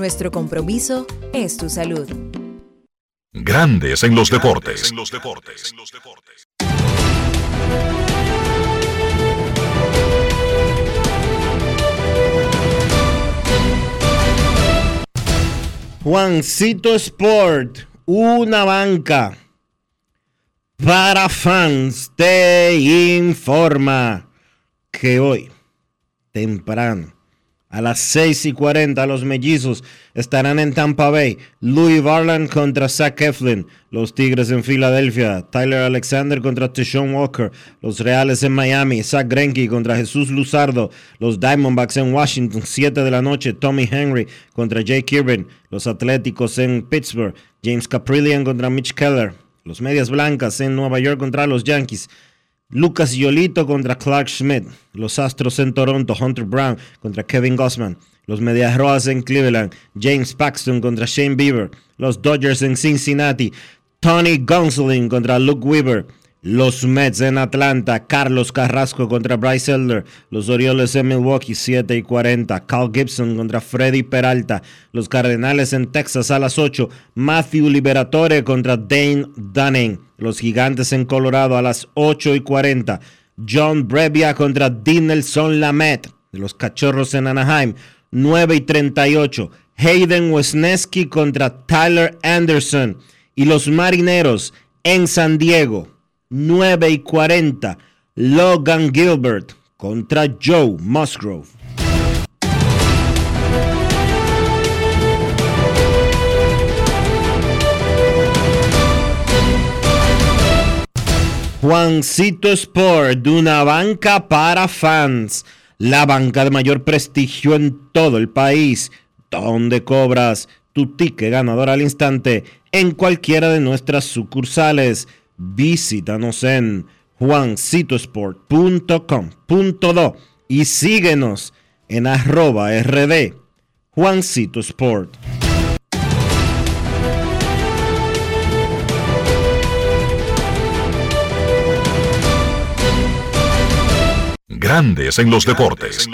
nuestro compromiso es tu salud. Grandes en los deportes. Juancito Sport, una banca para fans, te informa que hoy, temprano, a las 6 y 40, los mellizos estarán en Tampa Bay. Louis Varland contra Zach Eflin. Los Tigres en Filadelfia. Tyler Alexander contra Tishon Walker. Los Reales en Miami. Zach Greinke contra Jesús Luzardo. Los Diamondbacks en Washington. 7 de la noche. Tommy Henry contra Jake Kirby. Los Atléticos en Pittsburgh. James Caprillion contra Mitch Keller. Los Medias Blancas en Nueva York contra los Yankees. Lucas Yolito contra Clark Schmidt. Los Astros en Toronto. Hunter Brown contra Kevin Gossman. Los Medias Rojas en Cleveland. James Paxton contra Shane Bieber. Los Dodgers en Cincinnati. Tony Gonsolin contra Luke Weaver. Los Mets en Atlanta. Carlos Carrasco contra Bryce Elder. Los Orioles en Milwaukee 7 y 40. Carl Gibson contra Freddy Peralta. Los Cardenales en Texas a las 8. Matthew Liberatore contra Dane Dunning. Los Gigantes en Colorado a las 8 y 40. John Brebbia contra Dinelson Lamet. Los Cachorros en Anaheim 9 y 38. Hayden Wesneski contra Tyler Anderson. Y los Marineros en San Diego 9 y 40. Logan Gilbert contra Joe Musgrove. Juancito Sport, de una banca para fans, la banca de mayor prestigio en todo el país, donde cobras tu ticket ganador al instante en cualquiera de nuestras sucursales. Visítanos en juancitosport.com.do y síguenos en arroba rd Juancito Sport. Grandes en los deportes.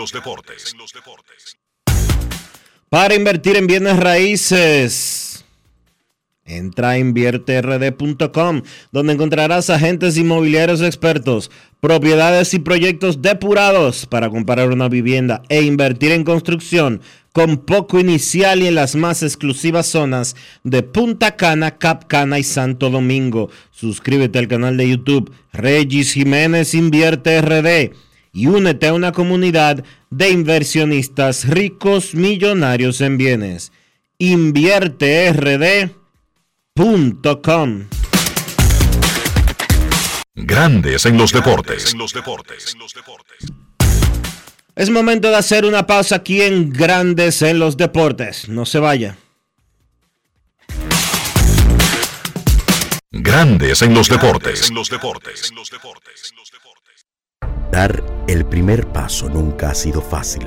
Para invertir en bienes raíces, entra a invierterd.com, donde encontrarás agentes inmobiliarios expertos, propiedades y proyectos depurados para comparar una vivienda e invertir en construcción con poco inicial y en las más exclusivas zonas de Punta Cana, Cap Cana y Santo Domingo. Suscríbete al canal de YouTube Regis Jiménez Invierte RD y únete a una comunidad de inversionistas ricos millonarios en bienes. Grandes en los deportes. Es momento de hacer una pausa aquí en Grandes en los deportes. No se vaya. Grandes en los deportes. Dar el primer paso nunca ha sido fácil,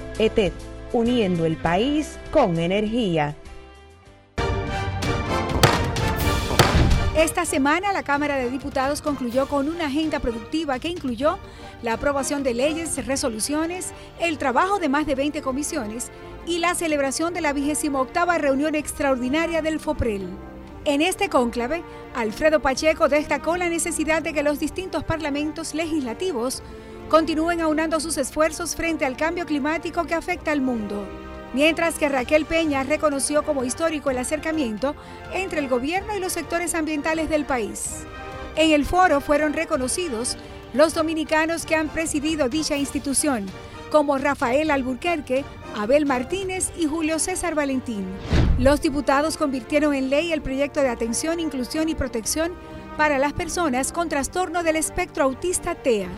ETED, uniendo el país con energía. Esta semana la Cámara de Diputados concluyó con una agenda productiva que incluyó la aprobación de leyes, resoluciones, el trabajo de más de 20 comisiones y la celebración de la 28 reunión extraordinaria del FOPREL. En este cónclave, Alfredo Pacheco destacó la necesidad de que los distintos parlamentos legislativos continúen aunando sus esfuerzos frente al cambio climático que afecta al mundo. Mientras que Raquel Peña reconoció como histórico el acercamiento entre el gobierno y los sectores ambientales del país. En el foro fueron reconocidos los dominicanos que han presidido dicha institución, como Rafael Alburquerque, Abel Martínez y Julio César Valentín. Los diputados convirtieron en ley el proyecto de atención, inclusión y protección para las personas con trastorno del espectro autista TEA,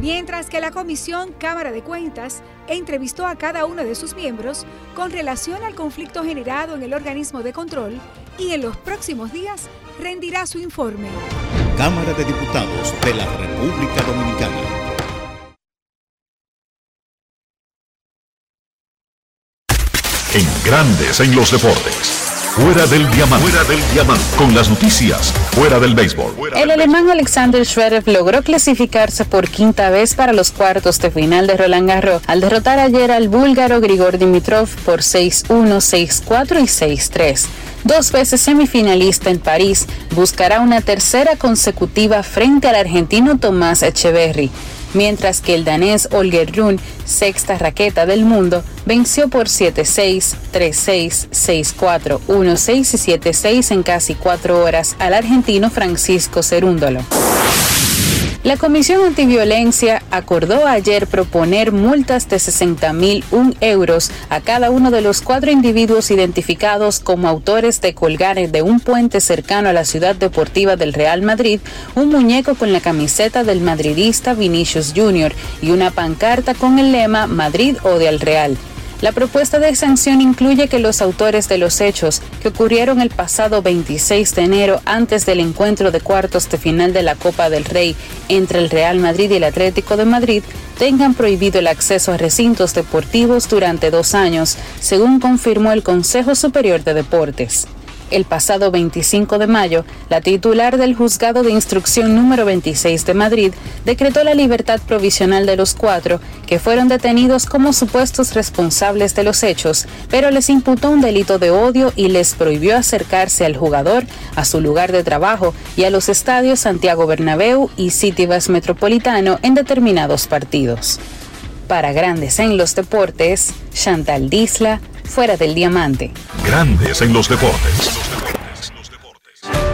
mientras que la Comisión Cámara de Cuentas entrevistó a cada uno de sus miembros con relación al conflicto generado en el organismo de control y en los próximos días rendirá su informe. Cámara de Diputados de la República Dominicana. En Grandes en los deportes. Fuera del diamante. Fuera del diamante. Con las noticias. Fuera del béisbol. El alemán Alexander Zverev logró clasificarse por quinta vez para los cuartos de final de Roland Garros al derrotar ayer al búlgaro Grigor Dimitrov por 6-1, 6-4 y 6-3. Dos veces semifinalista en París, buscará una tercera consecutiva frente al argentino Tomás Echeverry mientras que el danés Olger Rune, sexta raqueta del mundo, venció por 7-6, 3-6, 6-4, 1-6 y 7-6 en casi cuatro horas al argentino Francisco Cerúndolo. La Comisión Antiviolencia acordó ayer proponer multas de 60 mil euros a cada uno de los cuatro individuos identificados como autores de colgar de un puente cercano a la ciudad deportiva del Real Madrid un muñeco con la camiseta del madridista Vinicius Jr. y una pancarta con el lema Madrid odia al Real. La propuesta de sanción incluye que los autores de los hechos que ocurrieron el pasado 26 de enero antes del encuentro de cuartos de final de la Copa del Rey entre el Real Madrid y el Atlético de Madrid tengan prohibido el acceso a recintos deportivos durante dos años, según confirmó el Consejo Superior de Deportes. El pasado 25 de mayo, la titular del Juzgado de Instrucción número 26 de Madrid decretó la libertad provisional de los cuatro que fueron detenidos como supuestos responsables de los hechos, pero les imputó un delito de odio y les prohibió acercarse al jugador, a su lugar de trabajo y a los estadios Santiago Bernabéu y Citibas Metropolitano en determinados partidos. Para Grandes en los Deportes, Chantal Disla, fuera del diamante. Grandes en los deportes.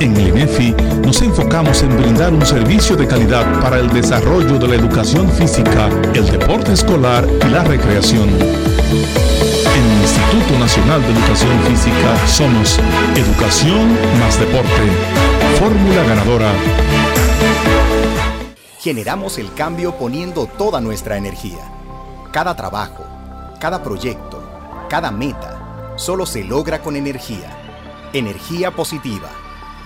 En el INEFI nos enfocamos en brindar un servicio de calidad para el desarrollo de la educación física, el deporte escolar y la recreación. En el Instituto Nacional de Educación Física somos Educación más Deporte. Fórmula ganadora. Generamos el cambio poniendo toda nuestra energía. Cada trabajo, cada proyecto, cada meta, solo se logra con energía. Energía positiva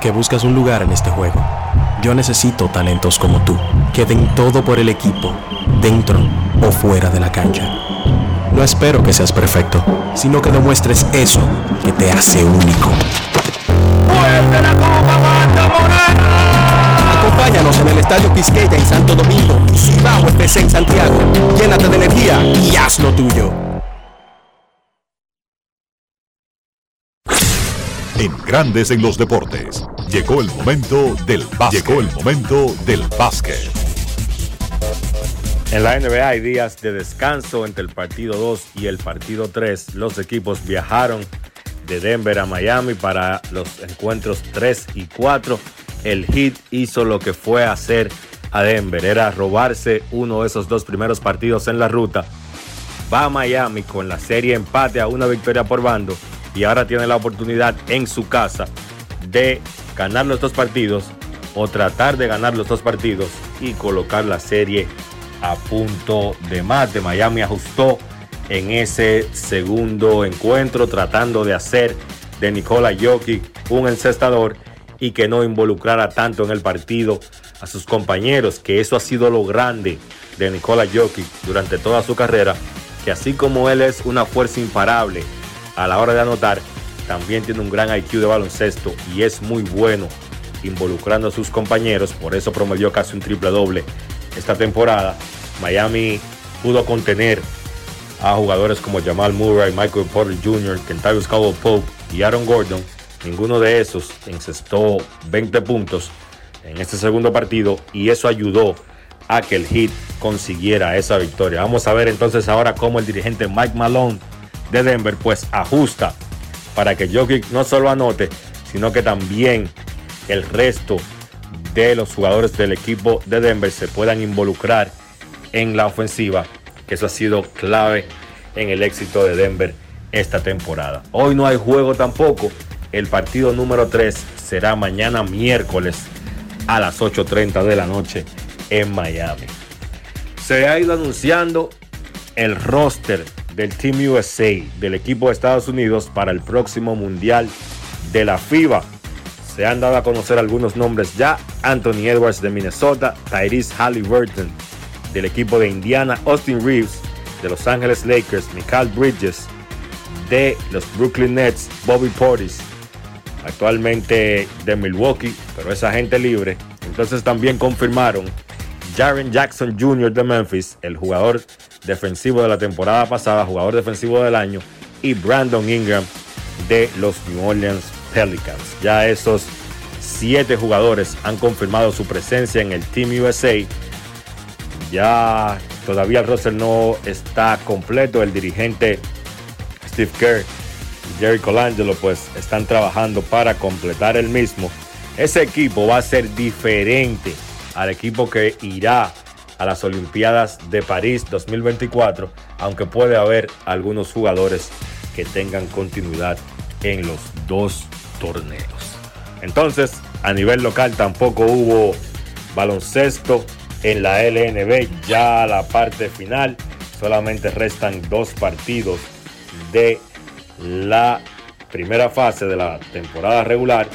que buscas un lugar en este juego. Yo necesito talentos como tú, que den todo por el equipo, dentro o fuera de la cancha. No espero que seas perfecto, sino que demuestres eso que te hace único. Acompáñanos en el Estadio Quisqueya en Santo Domingo Cibao FC en Santiago. Llénate de energía y haz lo tuyo. En Grandes en los Deportes. Llegó el momento del básquet. Llegó el momento del básquet. En la NBA hay días de descanso entre el partido 2 y el partido 3. Los equipos viajaron de Denver a Miami para los encuentros 3 y 4. El Heat hizo lo que fue hacer a Denver, era robarse uno de esos dos primeros partidos en la ruta. Va a Miami con la serie empate a una victoria por bando y ahora tiene la oportunidad en su casa de ganar los dos partidos o tratar de ganar los dos partidos y colocar la serie a punto de mate. Miami ajustó en ese segundo encuentro tratando de hacer de Nikola Jokic un encestador y que no involucrara tanto en el partido a sus compañeros, que eso ha sido lo grande de Nikola Jokic durante toda su carrera, que así como él es una fuerza imparable a la hora de anotar, también tiene un gran IQ de baloncesto y es muy bueno involucrando a sus compañeros, por eso promedió casi un triple doble esta temporada. Miami pudo contener a jugadores como Jamal Murray, Michael Porter Jr., Kentavious Caldwell Pope y Aaron Gordon. Ninguno de esos encestó 20 puntos en este segundo partido y eso ayudó a que el Heat consiguiera esa victoria. Vamos a ver entonces ahora cómo el dirigente Mike Malone de Denver pues ajusta para que Jokic no solo anote, sino que también el resto de los jugadores del equipo de Denver se puedan involucrar en la ofensiva, que eso ha sido clave en el éxito de Denver esta temporada. Hoy no hay juego tampoco. El partido número 3 será mañana miércoles a las 8.30 de la noche en Miami. Se ha ido anunciando el roster del Team USA, del equipo de Estados Unidos, para el próximo Mundial de la FIBA. Se han dado a conocer algunos nombres ya. Anthony Edwards de Minnesota, Tyrese Halliburton del equipo de Indiana, Austin Reeves de Los Angeles Lakers, Michael Bridges de los Brooklyn Nets, Bobby Portis actualmente de Milwaukee, pero es agente libre. Entonces también confirmaron Jaren Jackson Jr. de Memphis, el jugador defensivo de la temporada pasada, jugador defensivo del año, y Brandon Ingram de los New Orleans Pelicans. Ya esos siete jugadores han confirmado su presencia en el Team USA. Ya todavía el roster no está completo. El dirigente Steve Kerr y Jerry Colangelo pues están trabajando para completar el mismo. Ese equipo va a ser diferente al equipo que irá a las Olimpiadas de París 2024, aunque puede haber algunos jugadores que tengan continuidad en los dos torneos. Entonces, a nivel local tampoco hubo baloncesto en la LNB, ya la parte final, solamente restan dos partidos de la primera fase de la temporada regular.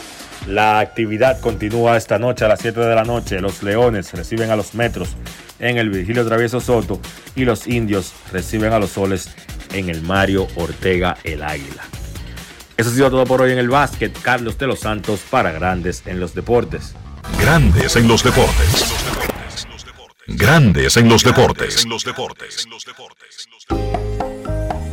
La actividad continúa esta noche a las 7 de la noche. Los Leones reciben a los Metros en el Virgilio Travieso Soto y los Indios reciben a los Soles en el Mario Ortega el Águila. Eso ha sido todo por hoy en el básquet. Carlos de los Santos para Grandes en los Deportes. Grandes en los Deportes. Grandes en los Deportes.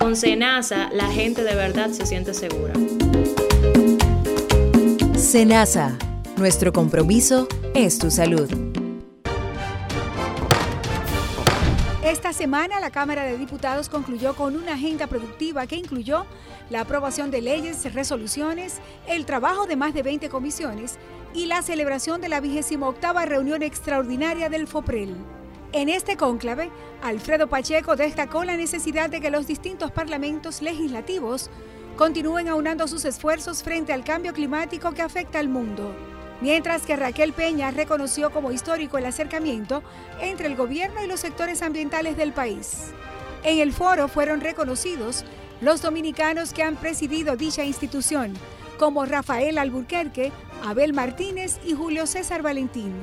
Con Senasa la gente de verdad se siente segura. Senasa, nuestro compromiso es tu salud. Esta semana la Cámara de Diputados concluyó con una agenda productiva que incluyó la aprobación de leyes, resoluciones, el trabajo de más de 20 comisiones y la celebración de la 28 reunión extraordinaria del FOPREL. En este cónclave, Alfredo Pacheco destacó la necesidad de que los distintos parlamentos legislativos continúen aunando sus esfuerzos frente al cambio climático que afecta al mundo mientras que Raquel Peña reconoció como histórico el acercamiento entre el gobierno y los sectores ambientales del país. En el foro fueron reconocidos los dominicanos que han presidido dicha institución, como Rafael Alburquerque, Abel Martínez y Julio César Valentín.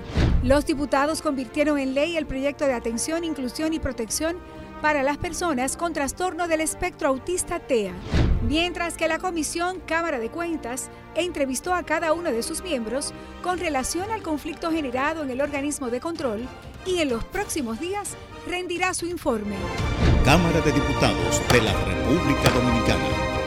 Los diputados convirtieron en ley el proyecto de atención, inclusión y protección para las personas con trastorno del espectro autista TEA, mientras que la Comisión Cámara de Cuentas entrevistó a cada uno de sus miembros con relación al conflicto generado en el organismo de control y en los próximos días rendirá su informe. Cámara de Diputados de la República Dominicana.